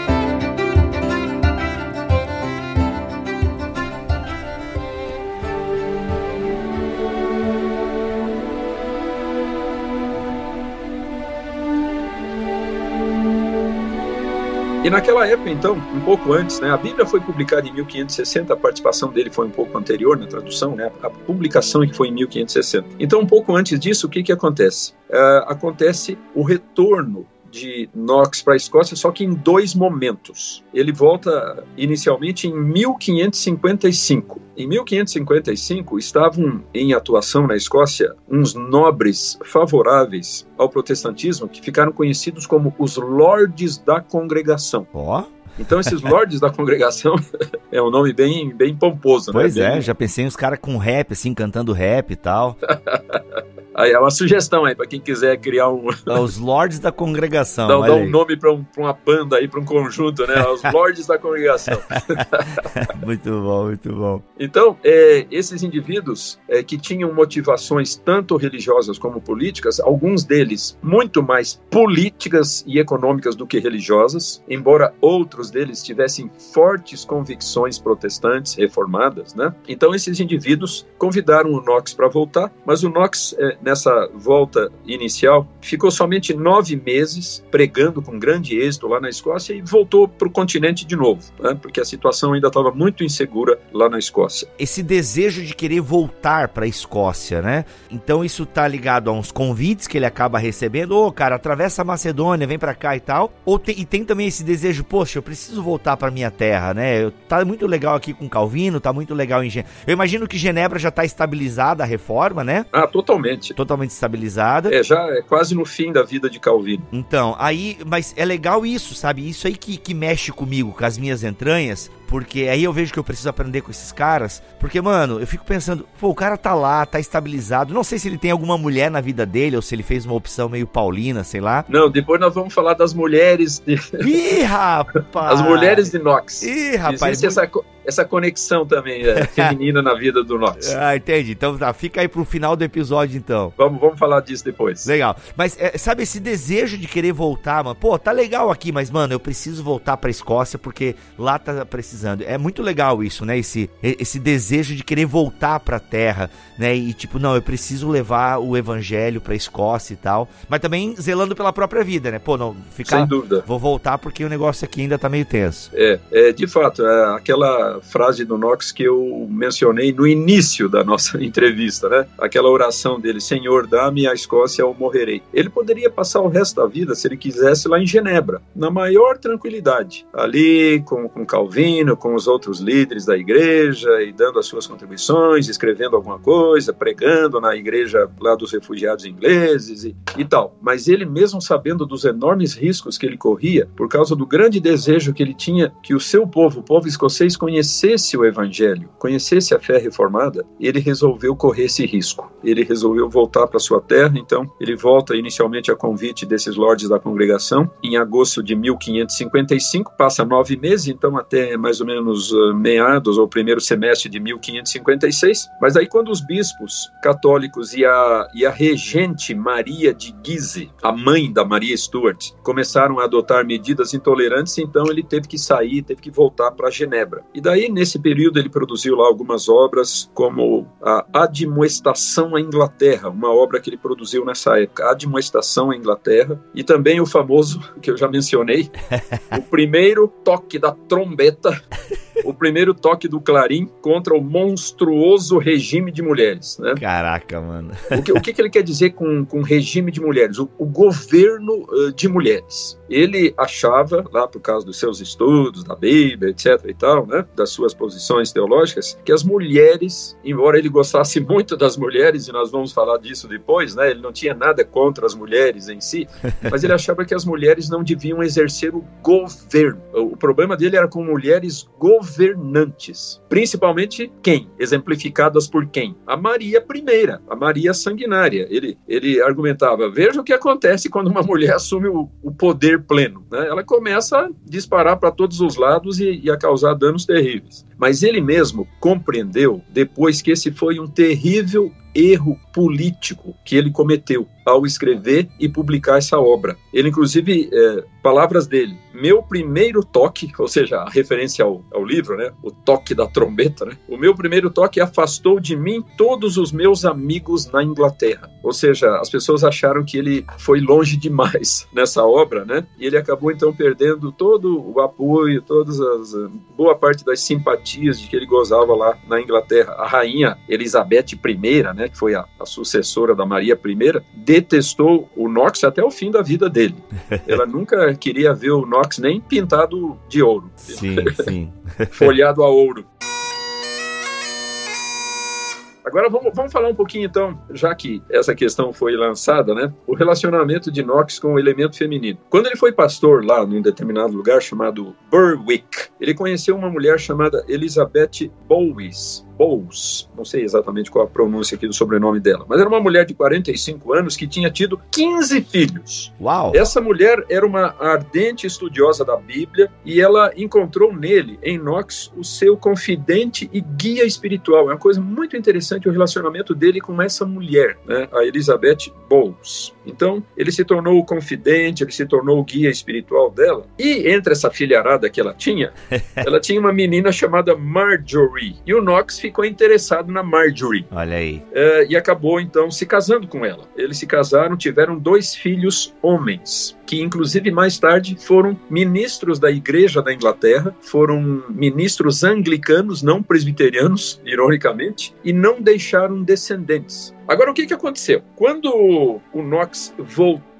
S3: E naquela época, então, um pouco antes, né, a Bíblia foi publicada em 1560, a participação dele foi um pouco anterior na tradução, né, a publicação que foi em 1560. Então, um pouco antes disso, o que, que acontece? Uh, acontece o retorno de Knox para a Escócia, só que em dois momentos. Ele volta inicialmente em 1555. Em 1555 estavam em atuação na Escócia uns nobres favoráveis ao protestantismo que ficaram conhecidos como os Lordes da Congregação.
S2: Ó. Oh.
S3: Então, esses lords da congregação é um nome bem, bem pomposo,
S2: pois
S3: né?
S2: Pois
S3: é,
S2: já pensei uns caras com rap, assim, cantando rap e tal.
S3: Aí é uma sugestão aí para quem quiser criar um.
S2: Os Lords da Congregação.
S3: Dá, dá um nome para um, uma banda aí, para um conjunto, né? Os Lords da Congregação.
S2: muito bom, muito bom.
S3: Então, é, esses indivíduos é, que tinham motivações tanto religiosas como políticas, alguns deles muito mais políticas e econômicas do que religiosas, embora outros deles tivessem fortes convicções protestantes reformadas, né? Então, esses indivíduos convidaram o Knox para voltar, mas o Knox é, nessa volta inicial, ficou somente nove meses pregando com grande êxito lá na Escócia e voltou para o continente de novo, né? porque a situação ainda estava muito insegura lá na Escócia.
S2: Esse desejo de querer voltar para a Escócia, né? Então isso está ligado a uns convites que ele acaba recebendo, ô oh, cara, atravessa a Macedônia, vem para cá e tal. Ou tem, e tem também esse desejo, poxa, eu preciso voltar para minha terra, né? Tá muito legal aqui com Calvino, tá muito legal em Genebra. Eu imagino que Genebra já está estabilizada a reforma, né?
S3: Ah, totalmente
S2: totalmente estabilizada.
S3: É, já é quase no fim da vida de Calvino.
S2: Então, aí, mas é legal isso, sabe? Isso aí que, que mexe comigo, com as minhas entranhas, porque aí eu vejo que eu preciso aprender com esses caras. Porque, mano, eu fico pensando, pô, o cara tá lá, tá estabilizado. Não sei se ele tem alguma mulher na vida dele ou se ele fez uma opção meio paulina, sei lá.
S3: Não, depois nós vamos falar das mulheres. De...
S2: Ih, rapaz!
S3: As mulheres de Knox.
S2: Ih, rapaz!
S3: Existe essa, essa conexão também é, feminina na vida do Knox.
S2: Ah, entendi. Então tá, fica aí pro final do episódio, então.
S3: Vamos, vamos falar disso depois.
S2: Legal. Mas, é, sabe, esse desejo de querer voltar, mano? Pô, tá legal aqui, mas, mano, eu preciso voltar pra Escócia porque lá tá precisando. É muito legal isso, né? Esse, esse desejo de querer voltar pra terra, né? E tipo, não, eu preciso levar o evangelho pra Escócia e tal. Mas também zelando pela própria vida, né? Pô, não, ficar.
S3: Sem dúvida.
S2: Vou voltar porque o negócio aqui ainda tá meio tenso.
S3: É, é de fato, é aquela frase do Knox que eu mencionei no início da nossa entrevista, né? Aquela oração dele, Senhor, dá-me a Escócia ou morrerei. Ele poderia passar o resto da vida, se ele quisesse, lá em Genebra, na maior tranquilidade, ali com, com Calvino, com os outros líderes da igreja e dando as suas contribuições, escrevendo alguma coisa, pregando na igreja lá dos refugiados ingleses e, e tal. Mas ele mesmo sabendo dos enormes riscos que ele corria, por causa do grande desejo que ele tinha que o seu povo, o povo escocês, conhecesse o evangelho, conhecesse a fé reformada, ele resolveu correr esse risco. Ele resolveu voltar para sua terra, então ele volta inicialmente a convite desses lordes da congregação em agosto de 1555, passa nove meses, então até mais ou menos uh, meados ou primeiro semestre de 1556. Mas aí quando os bispos católicos e a, e a regente Maria de Guise, a mãe da Maria Stuart, começaram a adotar medidas intolerantes, então ele teve que sair, teve que voltar para Genebra. E daí nesse período ele produziu lá algumas obras como a Admoestação à Inglaterra, uma obra que ele produziu nessa época, Admoestação à Inglaterra, e também o famoso que eu já mencionei, o primeiro toque da trombeta o primeiro toque do Clarim contra o monstruoso regime de mulheres. Né?
S2: Caraca, mano.
S3: O que, o que, ele quer dizer com, com regime de mulheres? O, o governo uh, de mulheres. Ele achava, lá por causa dos seus estudos, da Bíblia, etc. e tal, né, das suas posições teológicas, que as mulheres, embora ele gostasse muito das mulheres, e nós vamos falar disso depois, né, ele não tinha nada contra as mulheres em si, mas ele achava que as mulheres não deviam exercer o governo. O problema dele era com mulheres governantes. Principalmente quem? Exemplificadas por quem? A Maria I, a Maria Sanguinária. Ele, ele argumentava: veja o que acontece quando uma mulher assume o, o poder pleno. Né? Ela começa a disparar para todos os lados e, e a causar danos terríveis. Davis Mas ele mesmo compreendeu depois que esse foi um terrível erro político que ele cometeu ao escrever e publicar essa obra. Ele, inclusive, é, palavras dele, meu primeiro toque, ou seja, a referência ao, ao, livro, né? O toque da trombeta, né? O meu primeiro toque afastou de mim todos os meus amigos na Inglaterra. Ou seja, as pessoas acharam que ele foi longe demais nessa obra, né? E ele acabou então perdendo todo o apoio, todas as boa parte das simpatias de que ele gozava lá na Inglaterra. A rainha Elizabeth I, né? Que foi a, a sucessora da Maria I, detestou o Knox até o fim da vida dele. Ela nunca queria ver o Knox nem pintado de ouro.
S2: Sim, sim.
S3: Folhado a ouro. Agora vamos, vamos falar um pouquinho então, já que essa questão foi lançada, né? O relacionamento de Knox com o elemento feminino. Quando ele foi pastor lá num determinado lugar chamado Berwick, ele conheceu uma mulher chamada Elizabeth Bowes. Bowles, não sei exatamente qual a pronúncia aqui do sobrenome dela, mas era uma mulher de 45 anos que tinha tido 15 filhos.
S2: Uau!
S3: Essa mulher era uma ardente estudiosa da Bíblia e ela encontrou nele, em Knox, o seu confidente e guia espiritual. É uma coisa muito interessante o relacionamento dele com essa mulher, né, a Elizabeth Bowles. Então, ele se tornou o confidente, ele se tornou o guia espiritual dela. E entre essa filharada que ela tinha, ela tinha uma menina chamada Marjorie. E o Knox ficou interessado na Marjorie.
S2: Olha aí.
S3: É, e acabou então se casando com ela. Eles se casaram, tiveram dois filhos homens, que inclusive mais tarde foram ministros da Igreja da Inglaterra, foram ministros anglicanos, não presbiterianos, ironicamente, e não deixaram descendentes. Agora, o que, que aconteceu? Quando o Knox voltou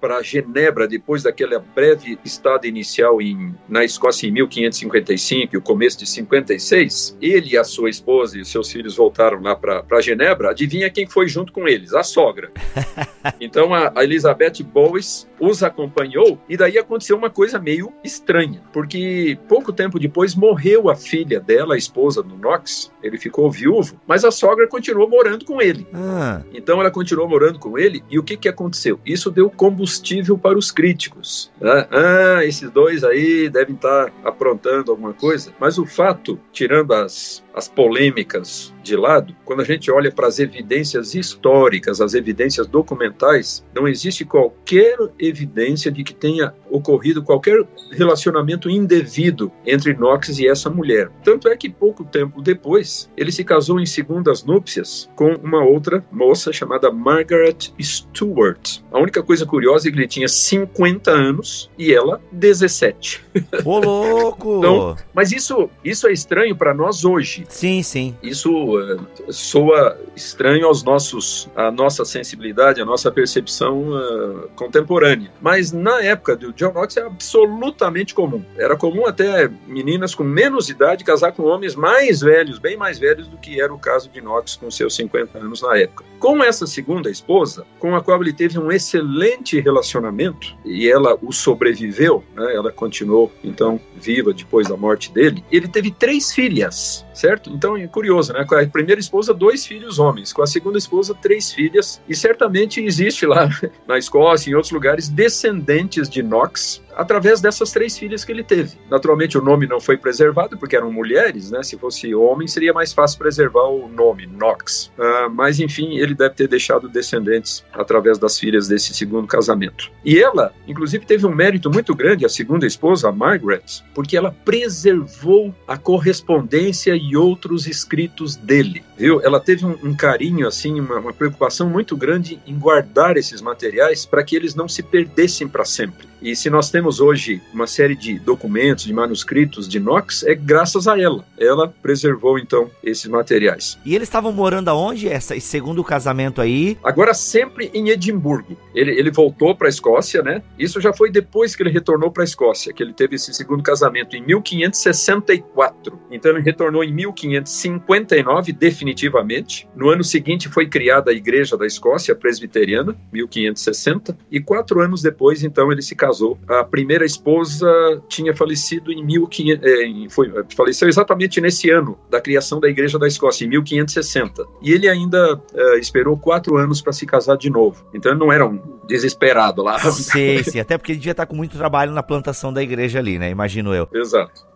S3: para Genebra depois daquela breve estada inicial em, na Escócia em 1555 e o começo de 56, ele e a sua esposa e os seus filhos voltaram lá para Genebra. Adivinha quem foi junto com eles? A sogra. Então a, a Elizabeth Bowes os acompanhou e daí aconteceu uma coisa meio estranha, porque pouco tempo depois morreu a filha dela, a esposa do Knox. Ele ficou viúvo, mas a sogra continuou morando com ele.
S2: Ah.
S3: Então ela continuou morando com ele e o que, que aconteceu? Isso deu combustível para os críticos. né? Ah, esses dois aí devem estar aprontando alguma coisa. Mas o fato, tirando as, as polêmicas de lado, quando a gente olha para as evidências históricas, as evidências documentais, não existe qualquer evidência de que tenha ocorrido qualquer relacionamento indevido entre Knox e essa mulher. Tanto é que pouco tempo depois, ele se casou em segundas núpcias com uma outra moça chamada Margaret Stewart. A única coisa curiosa é que ele tinha 50 anos e ela 17.
S2: Ô, louco!
S3: Então, mas isso, isso é estranho para nós hoje.
S2: Sim, sim.
S3: Isso uh, soa estranho aos nossos, à nossa sensibilidade, à nossa percepção uh, contemporânea. Mas na época do John Knox é absolutamente comum. Era comum até meninas com menos idade casar com homens mais velhos, bem mais velhos do que era o caso de Knox com seus 50 anos na época. Com essa segunda esposa, com a qual ele teve um excelente relacionamento e ela o sobreviveu, né? ela continuou então viva depois da morte dele, ele teve três filhas, certo? Então é curioso, né? Com a primeira esposa, dois filhos homens, com a segunda esposa, três filhas, e certamente existe lá na Escócia, em outros lugares, descendentes de Knox através dessas três filhas que ele teve. Naturalmente, o nome não foi preservado porque eram mulheres, né? Se fosse homem, seria mais fácil preservar o nome, Knox. Uh, mas, enfim, ele deve ter deixado descendentes através das filhas desse segundo casamento. E ela, inclusive, teve um mérito muito grande, a segunda esposa, a Margaret, porque ela preservou a correspondência e outros escritos dele, viu? Ela teve um, um carinho, assim, uma, uma preocupação muito grande em guardar esses materiais para que eles não se perdessem para sempre. E se nós temos hoje uma série de documentos, de manuscritos de Knox, é graças a ela. Ela preservou então esses materiais.
S2: E eles estavam morando aonde, essa, esse segundo casamento aí?
S3: Agora sempre em Edimburgo. Ele, ele voltou para a Escócia, né? Isso já foi depois que ele retornou para a Escócia, que ele teve esse segundo casamento em 1564. Então ele retornou em 1559 definitivamente. No ano seguinte foi criada a Igreja da Escócia Presbiteriana, 1560, e quatro anos depois então ele se casou. A primeira esposa tinha falecido em 1500, é, foi, faleceu exatamente nesse ano da criação da Igreja da Escócia, em 1560. E ele ainda é, esperou quatro anos para se casar de novo. Então ele não era um desesperado lá.
S2: Sim, sim. Até porque ele devia estar com muito trabalho na plantação da igreja ali, né? Imagino eu.
S3: Exato.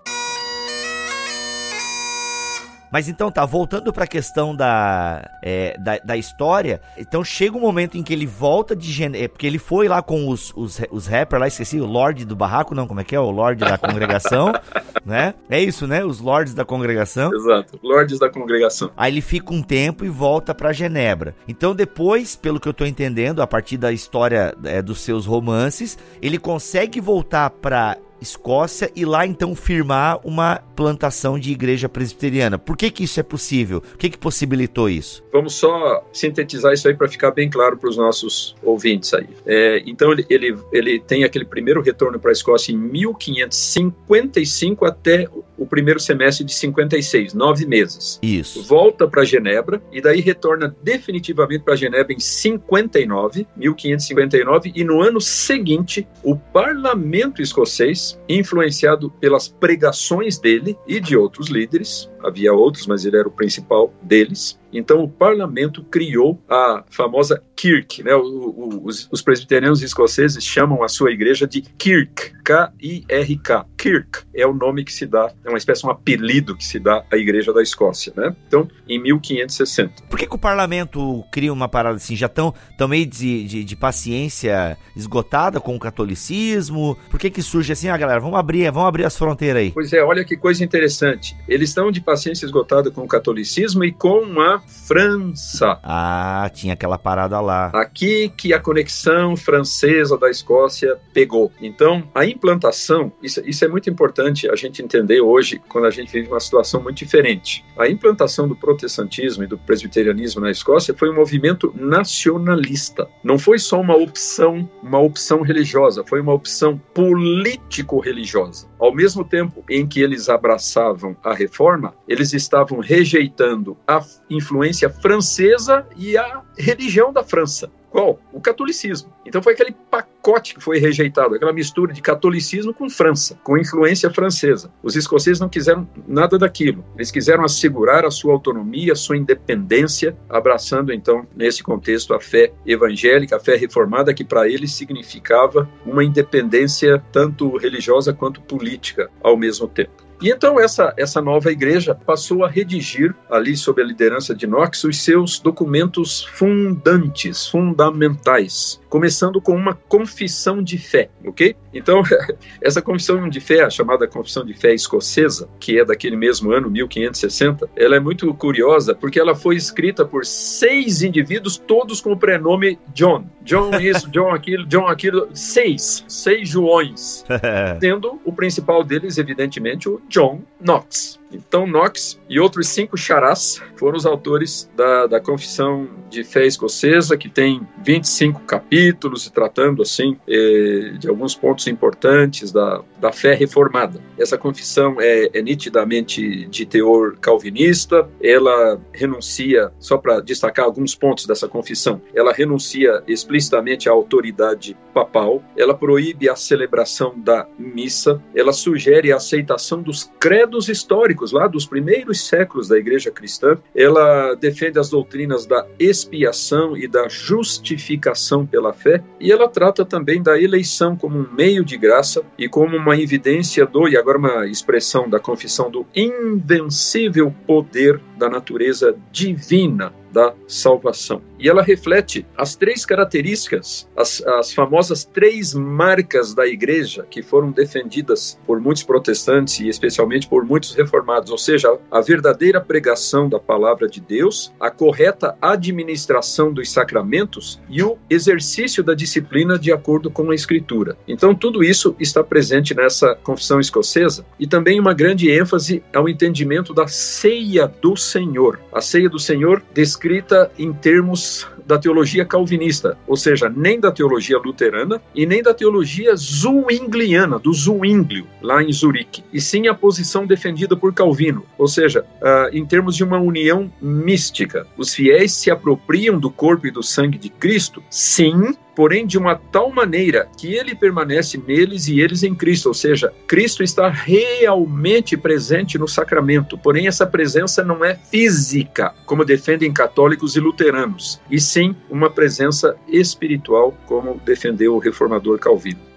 S2: Mas então tá, voltando pra questão da, é, da, da, história, então chega um momento em que ele volta de Genebra, é, porque ele foi lá com os, os, os rappers lá, esqueci, o Lorde do Barraco, não, como é que é? O Lorde da congregação, né? É isso, né? Os Lords da congregação.
S3: Exato, Lordes da congregação.
S2: Aí ele fica um tempo e volta para Genebra. Então depois, pelo que eu tô entendendo, a partir da história é, dos seus romances, ele consegue voltar para Escócia e lá então firmar uma plantação de igreja presbiteriana. Por que que isso é possível? O que que possibilitou isso?
S3: Vamos só sintetizar isso aí para ficar bem claro para os nossos ouvintes aí. É, então ele, ele, ele tem aquele primeiro retorno para a Escócia em 1555 até o primeiro semestre de 56, nove meses.
S2: Isso.
S3: Volta para Genebra e daí retorna definitivamente para Genebra em 59, 1559 e no ano seguinte o parlamento escocês, influenciado pelas pregações dele e de outros líderes, havia outros, mas ele era o principal deles. Então, o parlamento criou a famosa Kirk. Né? O, o, os, os, presbiterianos escoceses chamam a sua igreja de Kirk, K-I-R-K. Kirk é o nome que se dá, é uma espécie de um apelido que se dá à igreja da Escócia. Né? Então, em 1560.
S2: Por que, que o parlamento cria uma parada assim? Já estão meio de, de, de, paciência esgotada com o catolicismo? Por que, que surge assim, ah, galera, vamos abrir, vamos abrir as fronteiras aí?
S3: Pois é, olha que coisa interessante. Eles estão de paciência esgotada com o catolicismo e com a França.
S2: Ah, tinha aquela parada lá.
S3: Aqui que a conexão francesa da Escócia pegou. Então, a implantação, isso, isso é muito importante a gente entender hoje, quando a gente vive uma situação muito diferente. A implantação do protestantismo e do presbiterianismo na Escócia foi um movimento nacionalista. Não foi só uma opção, uma opção religiosa, foi uma opção político-religiosa. Ao mesmo tempo em que eles abraçavam a reforma, eles estavam rejeitando a influência francesa e a religião da França. Qual? O catolicismo. Então foi aquele pacote que foi rejeitado, aquela mistura de catolicismo com França, com influência francesa. Os escoceses não quiseram nada daquilo. Eles quiseram assegurar a sua autonomia, a sua independência, abraçando então, nesse contexto, a fé evangélica, a fé reformada, que para eles significava uma independência tanto religiosa quanto política ao mesmo tempo. E então essa, essa nova igreja passou a redigir, ali sob a liderança de Knox, os seus documentos fundantes, fundamentais, começando com uma confissão de fé, ok? Então, essa confissão de fé, a chamada confissão de fé escocesa, que é daquele mesmo ano, 1560, ela é muito curiosa porque ela foi escrita por seis indivíduos, todos com o prenome John. John isso, John aquilo, John aquilo, seis, seis Joões, sendo o principal deles, evidentemente, o John Knox. Então, Knox e outros cinco charás foram os autores da, da Confissão de Fé Escocesa, que tem 25 capítulos, tratando, assim, eh, de alguns pontos importantes da, da fé reformada. Essa confissão é, é nitidamente de teor calvinista, ela renuncia, só para destacar alguns pontos dessa confissão, ela renuncia explicitamente à autoridade papal, ela proíbe a celebração da missa, ela sugere a aceitação dos credos históricos lá dos primeiros séculos da igreja cristã. Ela defende as doutrinas da expiação e da justificação pela fé, e ela trata também da eleição como um meio de graça e como uma evidência do, e agora uma expressão da confissão, do invencível poder da natureza divina da salvação. E ela reflete as três características, as, as famosas três marcas da igreja que foram defendidas por muitos protestantes e especialmente por muitos reformados, ou seja, a verdadeira pregação da palavra de Deus, a correta administração dos sacramentos e o exercício da disciplina de acordo com a Escritura. Então, tudo isso está presente nessa confissão escocesa e também uma grande ênfase ao entendimento da ceia do Senhor. A ceia do Senhor descrita escrita em termos da teologia calvinista, ou seja, nem da teologia luterana e nem da teologia zwingliana, do Zwinglio, lá em Zurique, e sim a posição defendida por Calvino, ou seja, uh, em termos de uma união mística. Os fiéis se apropriam do corpo e do sangue de Cristo, sim, porém de uma tal maneira que ele permanece neles e eles em Cristo, ou seja, Cristo está realmente presente no sacramento, porém essa presença não é física, como defendem católicos e luteranos, e sim uma presença espiritual, como defendeu o reformador Calvino.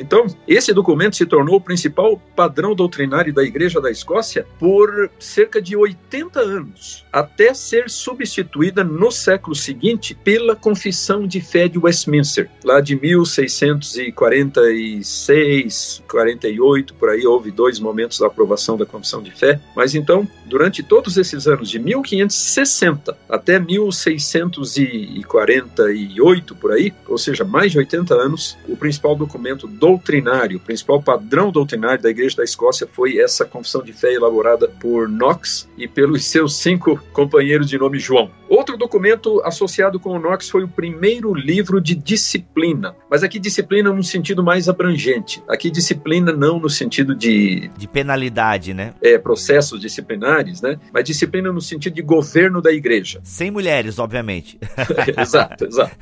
S3: Então, esse documento se tornou o principal padrão doutrinário da Igreja da Escócia por cerca de 80 anos, até ser substituída no século seguinte pela Confissão de Fé de Westminster, lá de 1646, 48, por aí houve dois momentos da aprovação da Confissão de Fé, mas então, durante todos esses anos de 1560 até 1648 por aí, ou seja, mais de 80 anos, o principal documento doutrinário, o principal padrão doutrinário da Igreja da Escócia foi essa confissão de fé elaborada por Knox e pelos seus cinco companheiros de nome João. Outro documento associado com o Knox foi o primeiro livro de disciplina, mas aqui disciplina no sentido mais abrangente. Aqui disciplina não no sentido de
S2: de penalidade, né?
S3: É, processos disciplinares, né? Mas disciplina no sentido de governo da igreja.
S2: Sem mulheres, obviamente.
S3: exato, exato.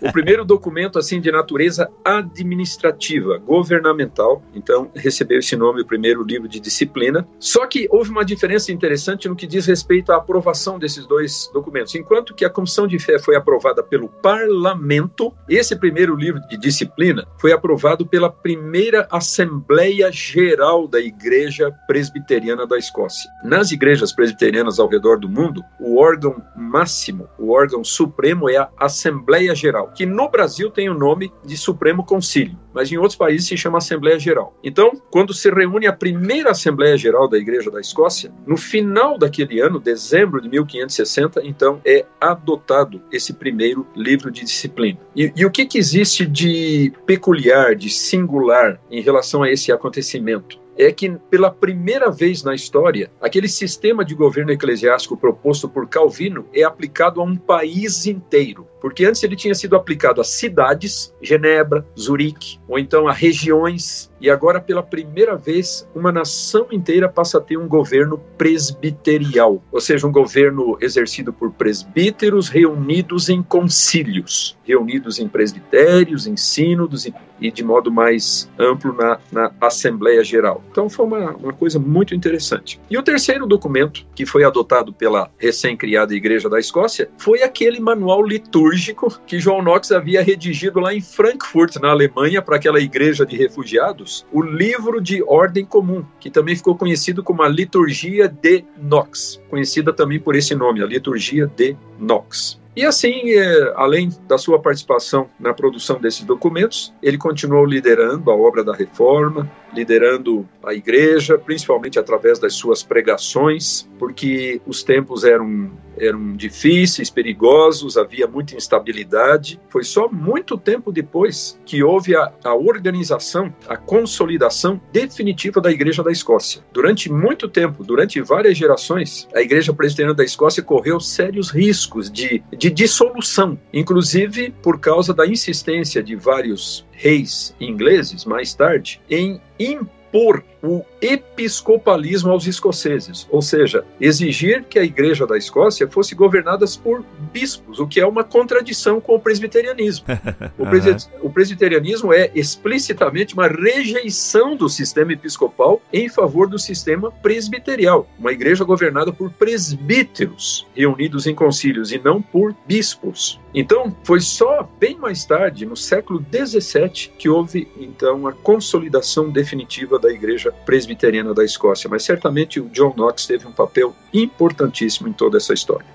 S3: O primeiro documento assim de natureza administrativa, governamental, então recebeu esse nome o primeiro livro de disciplina. Só que houve uma diferença interessante no que diz respeito à aprovação desses dois documentos. Enquanto que a Comissão de Fé foi aprovada pelo parlamento, esse primeiro livro de disciplina foi aprovado pela primeira Assembleia Geral da Igreja Presbiteriana da Escócia. Nas igrejas presbiterianas ao redor do mundo, o órgão máximo, o órgão supremo é a Assembleia Geral, que no Brasil tem o nome de Supremo Concílio, mas em outros países se chama Assembleia Geral. Então, quando se reúne a primeira Assembleia Geral da Igreja da Escócia, no final daquele ano, dezembro de 1560, então é adotado esse primeiro livro de disciplina. E, e o que, que existe de peculiar, de singular em relação a esse acontecimento? É que, pela primeira vez na história, aquele sistema de governo eclesiástico proposto por Calvino é aplicado a um país inteiro. Porque antes ele tinha sido aplicado a cidades, Genebra, Zurique, ou então a regiões, e agora, pela primeira vez, uma nação inteira passa a ter um governo presbiterial, ou seja, um governo exercido por presbíteros reunidos em concílios, reunidos em presbitérios, em sínodos e, e de modo mais amplo na, na Assembleia Geral. Então foi uma, uma coisa muito interessante. E o terceiro documento, que foi adotado pela recém-criada Igreja da Escócia, foi aquele manual litúrgico que João Knox havia redigido lá em Frankfurt, na Alemanha, para aquela igreja de refugiados, o livro de ordem comum, que também ficou conhecido como a Liturgia de Knox, conhecida também por esse nome, a Liturgia de Knox. E assim, é, além da sua participação na produção desses documentos, ele continuou liderando a obra da reforma, liderando a igreja, principalmente através das suas pregações, porque os tempos eram, eram difíceis, perigosos, havia muita instabilidade. Foi só muito tempo depois que houve a, a organização, a consolidação definitiva da Igreja da Escócia. Durante muito tempo, durante várias gerações, a Igreja Presbiteriana da Escócia correu sérios riscos de, de dissolução, inclusive por causa da insistência de vários reis ingleses, mais tarde, em impor o episcopalismo aos escoceses, ou seja, exigir que a Igreja da Escócia fosse governada por bispos, o que é uma contradição com o presbiterianismo. O, o presbiterianismo é explicitamente uma rejeição do sistema episcopal em favor do sistema presbiterial, uma igreja governada por presbíteros reunidos em concílios e não por bispos. Então, foi só bem mais tarde, no século XVII, que houve então a consolidação definitiva da Igreja presbiteriana da Escócia, mas certamente o John Knox teve um papel importantíssimo em toda essa história.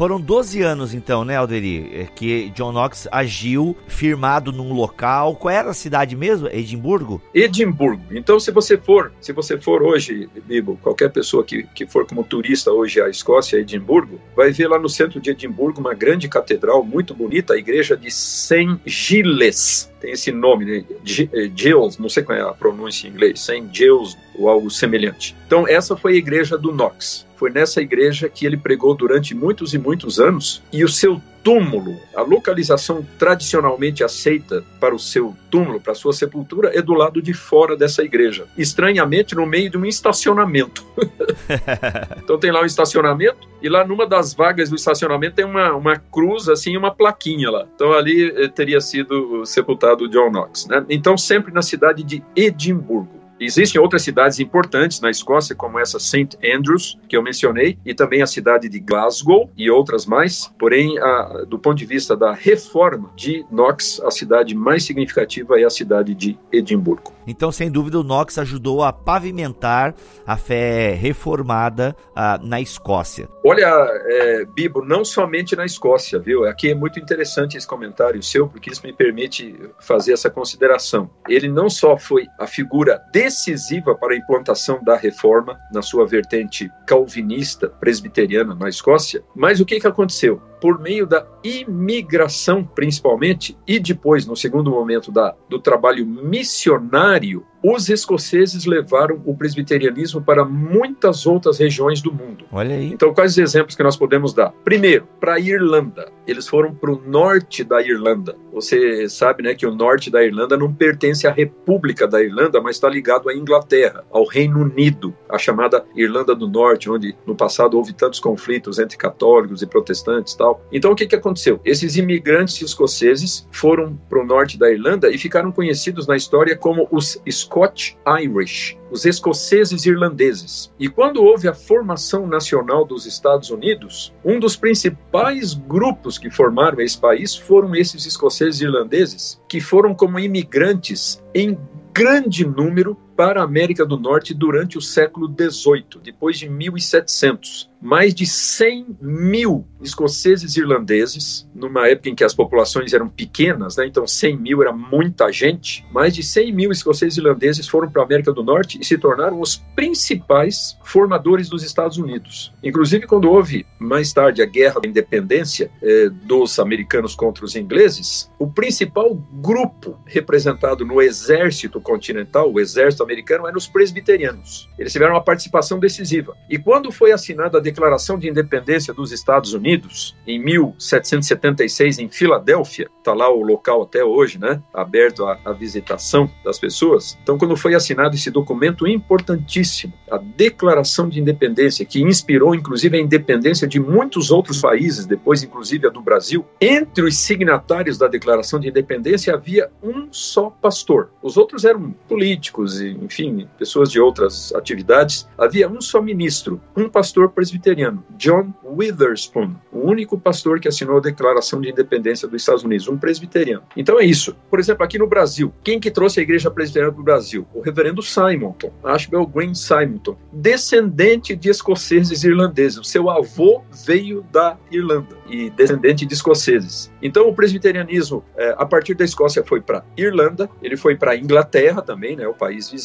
S2: Foram 12 anos, então, né, Alderi, é, que John Knox agiu firmado num local. Qual era a cidade mesmo? Edimburgo?
S3: Edimburgo. Então, se você for, se você for hoje, Bibo, qualquer pessoa que, que for como turista hoje à Escócia, Edimburgo, vai ver lá no centro de Edimburgo uma grande catedral muito bonita, a igreja de St. Giles. Tem esse nome, né? Eh, Giles, não sei qual é a pronúncia em inglês, St. Giles ou algo semelhante. Então, essa foi a igreja do Knox. Foi nessa igreja que ele pregou durante muitos e muitos anos, e o seu túmulo, a localização tradicionalmente aceita para o seu túmulo, para a sua sepultura, é do lado de fora dessa igreja. Estranhamente, no meio de um estacionamento. então tem lá um estacionamento, e lá numa das vagas do estacionamento tem uma, uma cruz, assim, uma plaquinha lá. Então ali eh, teria sido sepultado John Knox. Né? Então sempre na cidade de Edimburgo. Existem outras cidades importantes na Escócia, como essa St. Andrews, que eu mencionei, e também a cidade de Glasgow e outras mais. Porém, a, do ponto de vista da reforma de Knox, a cidade mais significativa é a cidade de Edimburgo.
S2: Então, sem dúvida, o Knox ajudou a pavimentar a fé reformada uh, na Escócia.
S3: Olha, é, Bibo, não somente na Escócia, viu? Aqui é muito interessante esse comentário seu, porque isso me permite fazer essa consideração. Ele não só foi a figura decisiva para a implantação da reforma na sua vertente calvinista presbiteriana na Escócia, mas o que, que aconteceu? Por meio da imigração, principalmente, e depois, no segundo momento, da, do trabalho missionário, os escoceses levaram o presbiterianismo para muitas outras regiões do mundo.
S2: Olha aí.
S3: Então, quais os exemplos que nós podemos dar? Primeiro, para a Irlanda. Eles foram para o norte da Irlanda. Você sabe né, que o norte da Irlanda não pertence à República da Irlanda, mas está ligado à Inglaterra, ao Reino Unido, a chamada Irlanda do Norte, onde no passado houve tantos conflitos entre católicos e protestantes tal. Então, o que, que aconteceu? Esses imigrantes escoceses foram para o norte da Irlanda e ficaram conhecidos na história como os Scotch Irish, os escoceses irlandeses. E quando houve a formação nacional dos Estados Unidos, um dos principais grupos que formaram esse país foram esses escoceses irlandeses, que foram como imigrantes em grande número para a América do Norte durante o século XVIII, depois de 1700 mais de 100 mil escoceses irlandeses, numa época em que as populações eram pequenas, né? então 100 mil era muita gente, mais de 100 mil escoceses irlandeses foram para a América do Norte e se tornaram os principais formadores dos Estados Unidos. Inclusive, quando houve mais tarde a Guerra da Independência eh, dos americanos contra os ingleses, o principal grupo representado no exército continental, o exército americano, eram os presbiterianos. Eles tiveram uma participação decisiva. E quando foi assinada a Declaração de Independência dos Estados Unidos, em 1776, em Filadélfia, está lá o local até hoje, né, aberto à, visitação das pessoas. Então, quando foi assinado esse documento importantíssimo, a Declaração de Independência, que inspirou inclusive a independência de muitos outros países, depois inclusive a do Brasil, entre os signatários da Declaração de Independência havia um só pastor. Os outros eram políticos, enfim, pessoas de outras atividades. Havia um só ministro, um pastor presbiteriano John Witherspoon, o único pastor que assinou a Declaração de Independência dos Estados Unidos, um presbiteriano. Então é isso. Por exemplo, aqui no Brasil, quem que trouxe a igreja presbiteriana para o Brasil? O reverendo Simonton, Ashbel Green Simonton, descendente de escoceses irlandeses. O seu avô veio da Irlanda e descendente de escoceses. Então o presbiterianismo, é, a partir da Escócia, foi para Irlanda, ele foi para Inglaterra também, né, o país vizinho,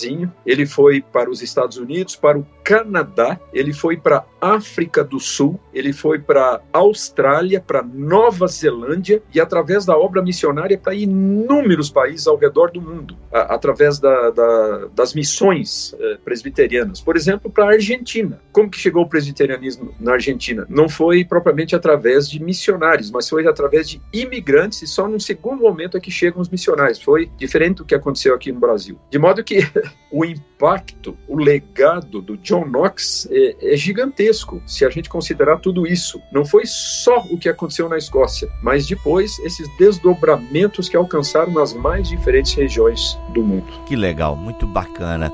S3: ele foi para os Estados Unidos, para o Canadá, ele foi para África do Sul, ele foi para Austrália, para Nova Zelândia e através da obra missionária para inúmeros países ao redor do mundo, a, através da, da, das missões eh, presbiterianas. Por exemplo, para a Argentina. Como que chegou o presbiterianismo na Argentina? Não foi propriamente através de missionários, mas foi através de imigrantes e só num segundo momento é que chegam os missionários. Foi diferente do que aconteceu aqui no Brasil. De modo que o impacto, o legado do John Knox é, é gigantesco se a gente considerar tudo isso. Não foi só o que aconteceu na Escócia, mas depois esses desdobramentos que alcançaram nas mais diferentes regiões do mundo.
S2: Que legal, muito bacana.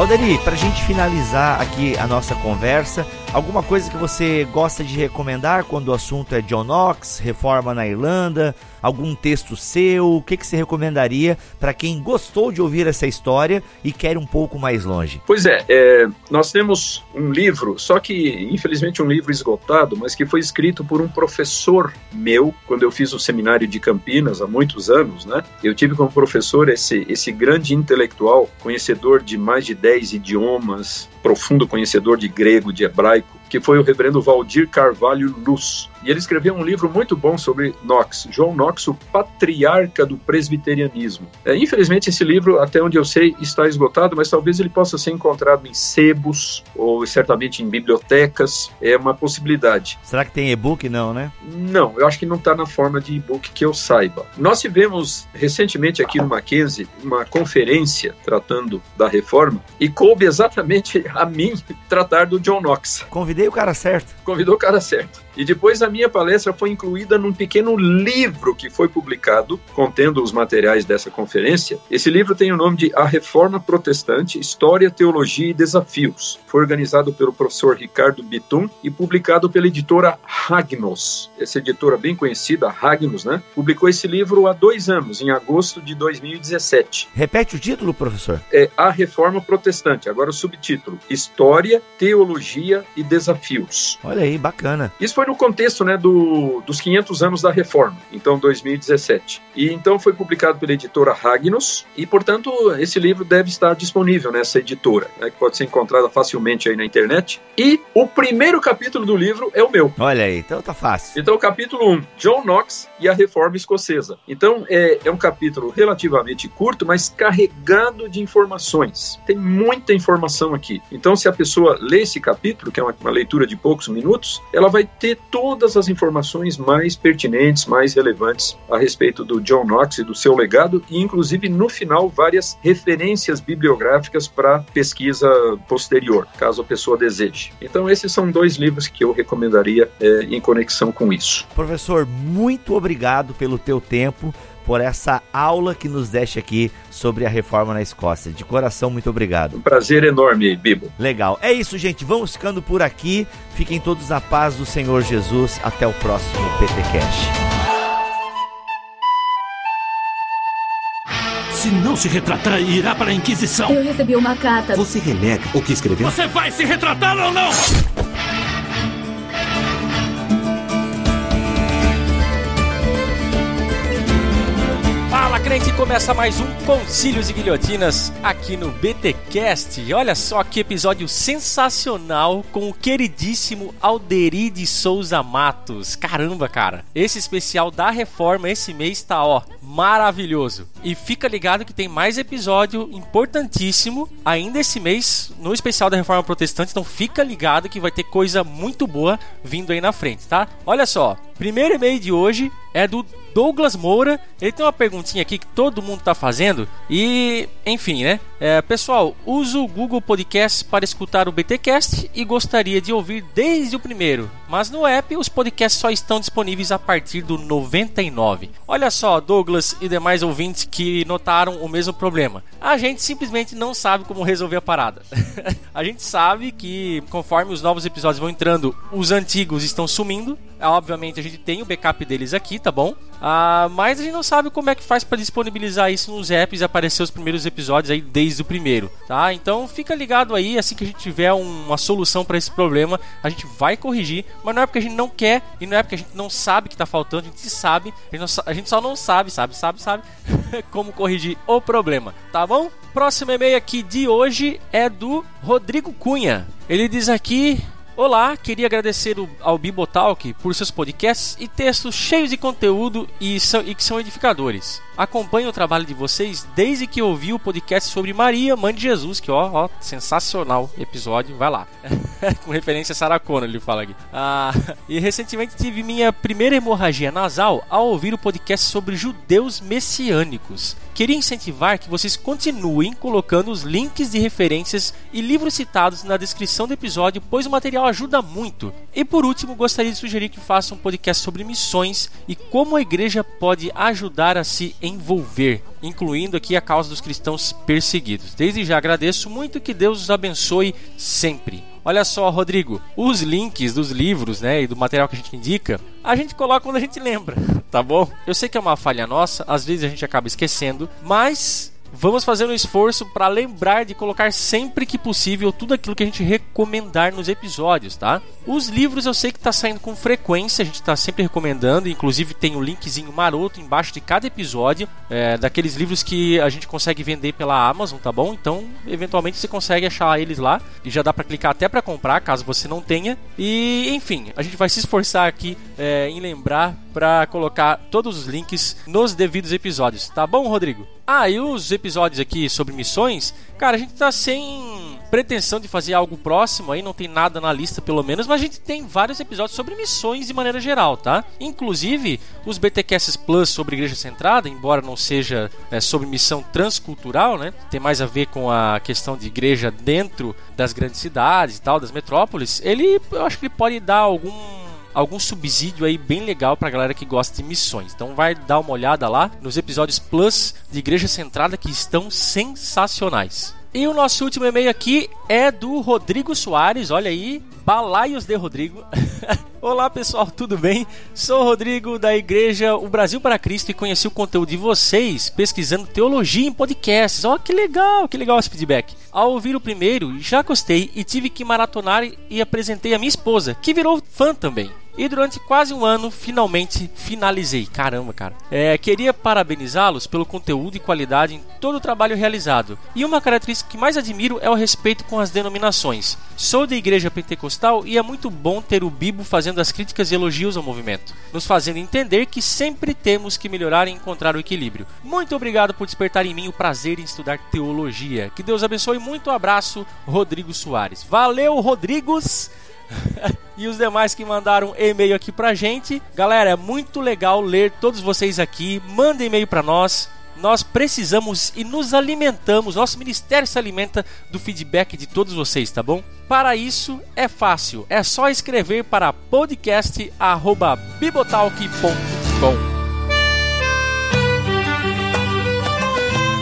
S2: Alderi, para a gente finalizar aqui a nossa conversa, alguma coisa que você gosta de recomendar quando o assunto é John Knox, reforma na Irlanda, algum texto seu? O que, que você recomendaria para quem gostou de ouvir essa história e quer um pouco mais longe?
S3: Pois é, é, nós temos um livro, só que infelizmente um livro esgotado, mas que foi escrito por um professor meu quando eu fiz o seminário de Campinas há muitos anos, né? Eu tive como professor esse, esse grande intelectual, conhecedor de mais de 10 idiomas, profundo conhecedor de grego, de hebraico, Bye. Que foi o reverendo Valdir Carvalho Luz. e ele escreveu um livro muito bom sobre Knox, John Knox, o patriarca do presbiterianismo. É, infelizmente, esse livro, até onde eu sei, está esgotado, mas talvez ele possa ser encontrado em sebos ou certamente em bibliotecas. É uma possibilidade.
S2: Será que tem e-book? Não, né?
S3: Não, eu acho que não está na forma de e-book que eu saiba. Nós tivemos recentemente aqui no Mackenzie uma conferência tratando da reforma e coube exatamente a mim tratar do John Knox.
S2: Convidei o cara certo.
S3: Convidou o cara certo. E depois a minha palestra foi incluída num pequeno livro que foi publicado, contendo os materiais dessa conferência. Esse livro tem o nome de A Reforma Protestante: História, Teologia e Desafios. Foi organizado pelo professor Ricardo Bitum e publicado pela editora Ragnos. Essa editora bem conhecida, Ragnos, né? Publicou esse livro há dois anos, em agosto de 2017.
S2: Repete o título, professor.
S3: É A Reforma Protestante. Agora o subtítulo: História, Teologia e Desafios.
S2: Olha aí, bacana.
S3: Isso foi no contexto né, do, dos 500 anos da reforma, então 2017. E então foi publicado pela editora Ragnos e, portanto, esse livro deve estar disponível nessa editora, né, que pode ser encontrada facilmente aí na internet. E o primeiro capítulo do livro é o meu.
S2: Olha aí, então tá fácil.
S3: Então, capítulo 1, John Knox e a Reforma Escocesa. Então, é, é um capítulo relativamente curto, mas carregado de informações. Tem muita informação aqui. Então, se a pessoa lê esse capítulo, que é uma, uma leitura de poucos minutos, ela vai ter todas as informações mais pertinentes, mais relevantes a respeito do John Knox e do seu legado, e inclusive no final várias referências bibliográficas para pesquisa posterior, caso a pessoa deseje. Então esses são dois livros que eu recomendaria é, em conexão com isso.
S2: Professor, muito obrigado pelo teu tempo por essa aula que nos deixa aqui sobre a reforma na Escócia. De coração, muito obrigado.
S3: Um prazer enorme, Bibo.
S2: Legal. É isso, gente. Vamos ficando por aqui. Fiquem todos na paz do Senhor Jesus. Até o próximo PT Cash.
S5: Se não se retratar, irá para a Inquisição.
S6: Eu recebi uma carta.
S7: Você renega o que escreveu?
S5: Você vai se retratar ou não?
S8: Crente, começa mais um Concílios e Guilhotinas aqui no BTcast. E olha só que episódio sensacional com o queridíssimo Alderi de Souza Matos. Caramba, cara. Esse especial da Reforma esse mês tá, ó, maravilhoso. E fica ligado que tem mais episódio importantíssimo ainda esse mês no especial da Reforma Protestante, então fica ligado que vai ter coisa muito boa vindo aí na frente, tá? Olha só, primeiro e-mail de hoje é do Douglas Moura, ele tem uma perguntinha aqui que todo mundo está fazendo e, enfim, né? É, pessoal, uso o Google Podcast para escutar o BTcast e gostaria de ouvir desde o primeiro, mas no app os podcasts só estão disponíveis a partir do 99. Olha só, Douglas e demais ouvintes que notaram o mesmo problema. A gente simplesmente não sabe como resolver a parada. a gente sabe que conforme os novos episódios vão entrando, os antigos estão sumindo. Obviamente a gente tem o backup deles aqui, tá bom? Ah, mas a gente não sabe como é que faz para disponibilizar isso nos apps e aparecer os primeiros episódios aí desde o primeiro, tá? Então fica ligado aí, assim que a gente tiver uma solução para esse problema, a gente vai corrigir, mas não é porque a gente não quer e não é porque a gente não sabe que tá faltando, a gente sabe, a gente, não, a gente só não sabe, sabe, sabe, sabe como corrigir o problema, tá bom? Próximo e-mail aqui de hoje é do Rodrigo Cunha. Ele diz aqui Olá, queria agradecer ao Bibotalk por seus podcasts e textos cheios de conteúdo e, que são edificadores. Acompanho o trabalho de vocês desde que ouvi o podcast sobre Maria, mãe de Jesus, que ó, ó sensacional episódio, vai lá. Com referência a Sarah Connor, ele fala aqui. Ah, e recentemente tive minha primeira hemorragia nasal ao ouvir o podcast sobre judeus messiânicos. Queria incentivar que vocês continuem colocando os links de referências e livros citados na descrição do episódio, pois o material ajuda muito. E por último, gostaria de sugerir que faça um podcast sobre missões e como a igreja pode ajudar a se envolver, incluindo aqui a causa dos cristãos perseguidos. Desde já agradeço muito que Deus os abençoe sempre. Olha só, Rodrigo, os links dos livros, né, e do material que a gente indica, a gente coloca quando a gente lembra, tá bom? Eu sei que é uma falha nossa, às vezes a gente acaba esquecendo, mas vamos fazer um esforço para lembrar de colocar sempre que possível tudo aquilo que a gente recomendar nos episódios, tá? Os livros eu sei que tá saindo com frequência, a gente tá sempre recomendando, inclusive tem um linkzinho maroto embaixo de cada episódio, é, daqueles livros que a gente consegue vender pela Amazon, tá bom? Então, eventualmente você consegue achar eles lá e já dá para clicar até para comprar, caso você não tenha. E, enfim, a gente vai se esforçar aqui é, em lembrar para colocar todos os links nos devidos episódios, tá bom, Rodrigo? Ah, e os episódios aqui sobre missões, cara, a gente tá sem pretensão de fazer algo próximo aí, não tem nada na lista pelo menos, mas a gente tem vários episódios sobre missões de maneira geral, tá? Inclusive, os BTcasts Plus sobre Igreja Centrada, embora não seja é, sobre missão transcultural, né? Tem mais a ver com a questão de igreja dentro das grandes cidades e tal, das metrópoles. Ele, eu acho que ele pode dar algum algum subsídio aí bem legal pra galera que gosta de missões. Então vai dar uma olhada lá nos episódios Plus de Igreja Centrada que estão sensacionais. E o nosso último e-mail aqui é do Rodrigo Soares, olha aí, Balaios de Rodrigo. Olá pessoal, tudo bem? Sou Rodrigo da Igreja O Brasil para Cristo e conheci o conteúdo de vocês pesquisando teologia em podcasts. Ó, oh, que legal, que legal esse feedback. Ao ouvir o primeiro, já gostei e tive que maratonar e apresentei a minha esposa, que virou fã também. E durante quase um ano, finalmente finalizei. Caramba, cara. É, queria parabenizá-los pelo conteúdo e qualidade em todo o trabalho realizado. E uma característica que mais admiro é o respeito com as denominações. Sou da igreja pentecostal e é muito bom ter o Bibo fazendo as críticas e elogios ao movimento, nos fazendo entender que sempre temos que melhorar e encontrar o equilíbrio. Muito obrigado por despertar em mim o prazer em estudar teologia. Que Deus abençoe muito. Abraço, Rodrigo Soares. Valeu, Rodrigos! e os demais que mandaram e-mail aqui pra gente. Galera, é muito legal ler todos vocês aqui. Mandem e-mail para nós. Nós precisamos e nos alimentamos, nosso ministério se alimenta do feedback de todos vocês, tá bom? Para isso é fácil, é só escrever para podcast@bibotalk.com.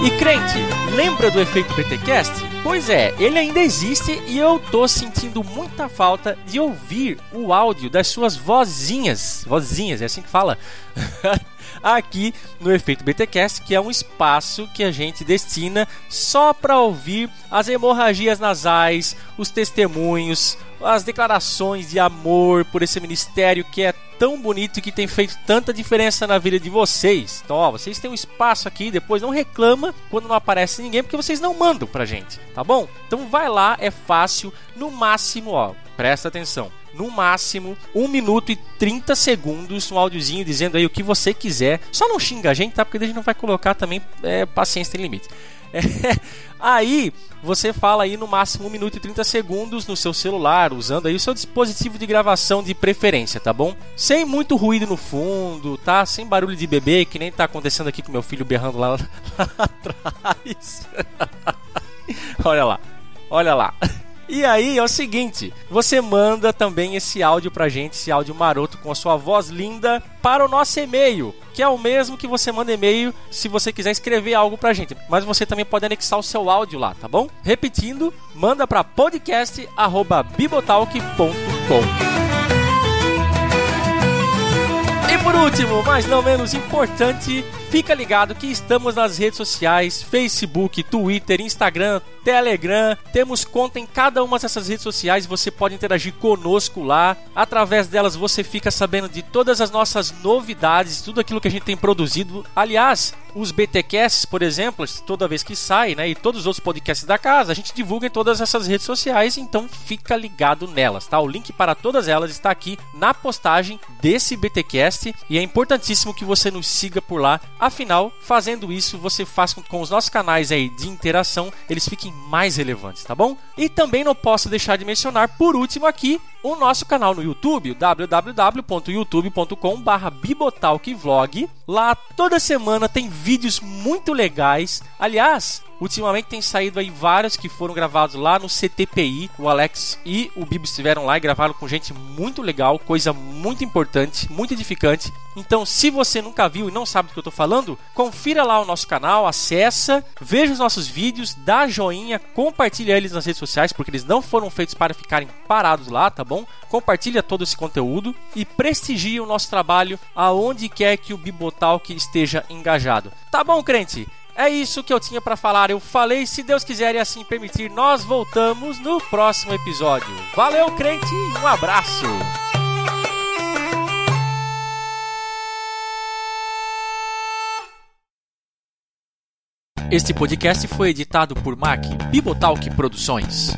S8: E crente, lembra do efeito BTcast? Pois é, ele ainda existe e eu tô sentindo muita falta de ouvir o áudio das suas vozinhas. Vozinhas, é assim que fala. aqui no Efeito BTcast, que é um espaço que a gente destina só para ouvir as hemorragias nasais, os testemunhos, as declarações de amor por esse ministério que é tão bonito e que tem feito tanta diferença na vida de vocês. Então, ó, vocês têm um espaço aqui, depois não reclama quando não aparece ninguém, porque vocês não mandam pra gente, tá bom? Então vai lá, é fácil, no máximo, ó, presta atenção no máximo 1 minuto e 30 segundos um áudiozinho dizendo aí o que você quiser. Só não xinga a gente, tá? Porque a gente não vai colocar também é, paciência tem limite. É, aí você fala aí no máximo 1 minuto e 30 segundos no seu celular, usando aí o seu dispositivo de gravação de preferência, tá bom? Sem muito ruído no fundo, tá? Sem barulho de bebê, que nem tá acontecendo aqui com meu filho berrando lá, lá atrás. olha lá, olha lá. E aí é o seguinte, você manda também esse áudio pra gente, esse áudio maroto com a sua voz linda para o nosso e-mail, que é o mesmo que você manda e-mail se você quiser escrever algo pra gente. Mas você também pode anexar o seu áudio lá, tá bom? Repetindo, manda para podcast@bibotalk.com. E por último, mas não menos importante, fica ligado que estamos nas redes sociais: Facebook, Twitter, Instagram, Telegram. Temos conta em cada uma dessas redes sociais. Você pode interagir conosco lá. Através delas você fica sabendo de todas as nossas novidades, tudo aquilo que a gente tem produzido. Aliás, os BTcasts, por exemplo, toda vez que sai, né, e todos os outros podcasts da casa, a gente divulga em todas essas redes sociais, então fica ligado nelas, tá? O link para todas elas está aqui na postagem desse BTcast e é importantíssimo que você nos siga por lá. Afinal, fazendo isso, você faz com que os nossos canais aí de interação, eles fiquem mais relevantes, tá bom? E também não posso deixar de mencionar, por último aqui, o nosso canal no YouTube, www.youtube.com/bibotalkvlog. Lá toda semana tem vídeos muito legais. Aliás, Ultimamente tem saído aí vários que foram gravados lá no CTPI. O Alex e o Bibo estiveram lá e gravaram com gente muito legal, coisa muito importante, muito edificante. Então, se você nunca viu e não sabe do que eu estou falando, confira lá o nosso canal, acessa, veja os nossos vídeos, dá joinha, compartilha eles nas redes sociais, porque eles não foram feitos para ficarem parados lá, tá bom? Compartilha todo esse conteúdo e prestigie o nosso trabalho aonde quer que o Bibotalk esteja engajado. Tá bom, crente? É isso que eu tinha para falar. Eu falei, se Deus quiser e assim permitir, nós voltamos no próximo episódio. Valeu, crente, um abraço. Este podcast foi editado por Mac Bibotalk Produções.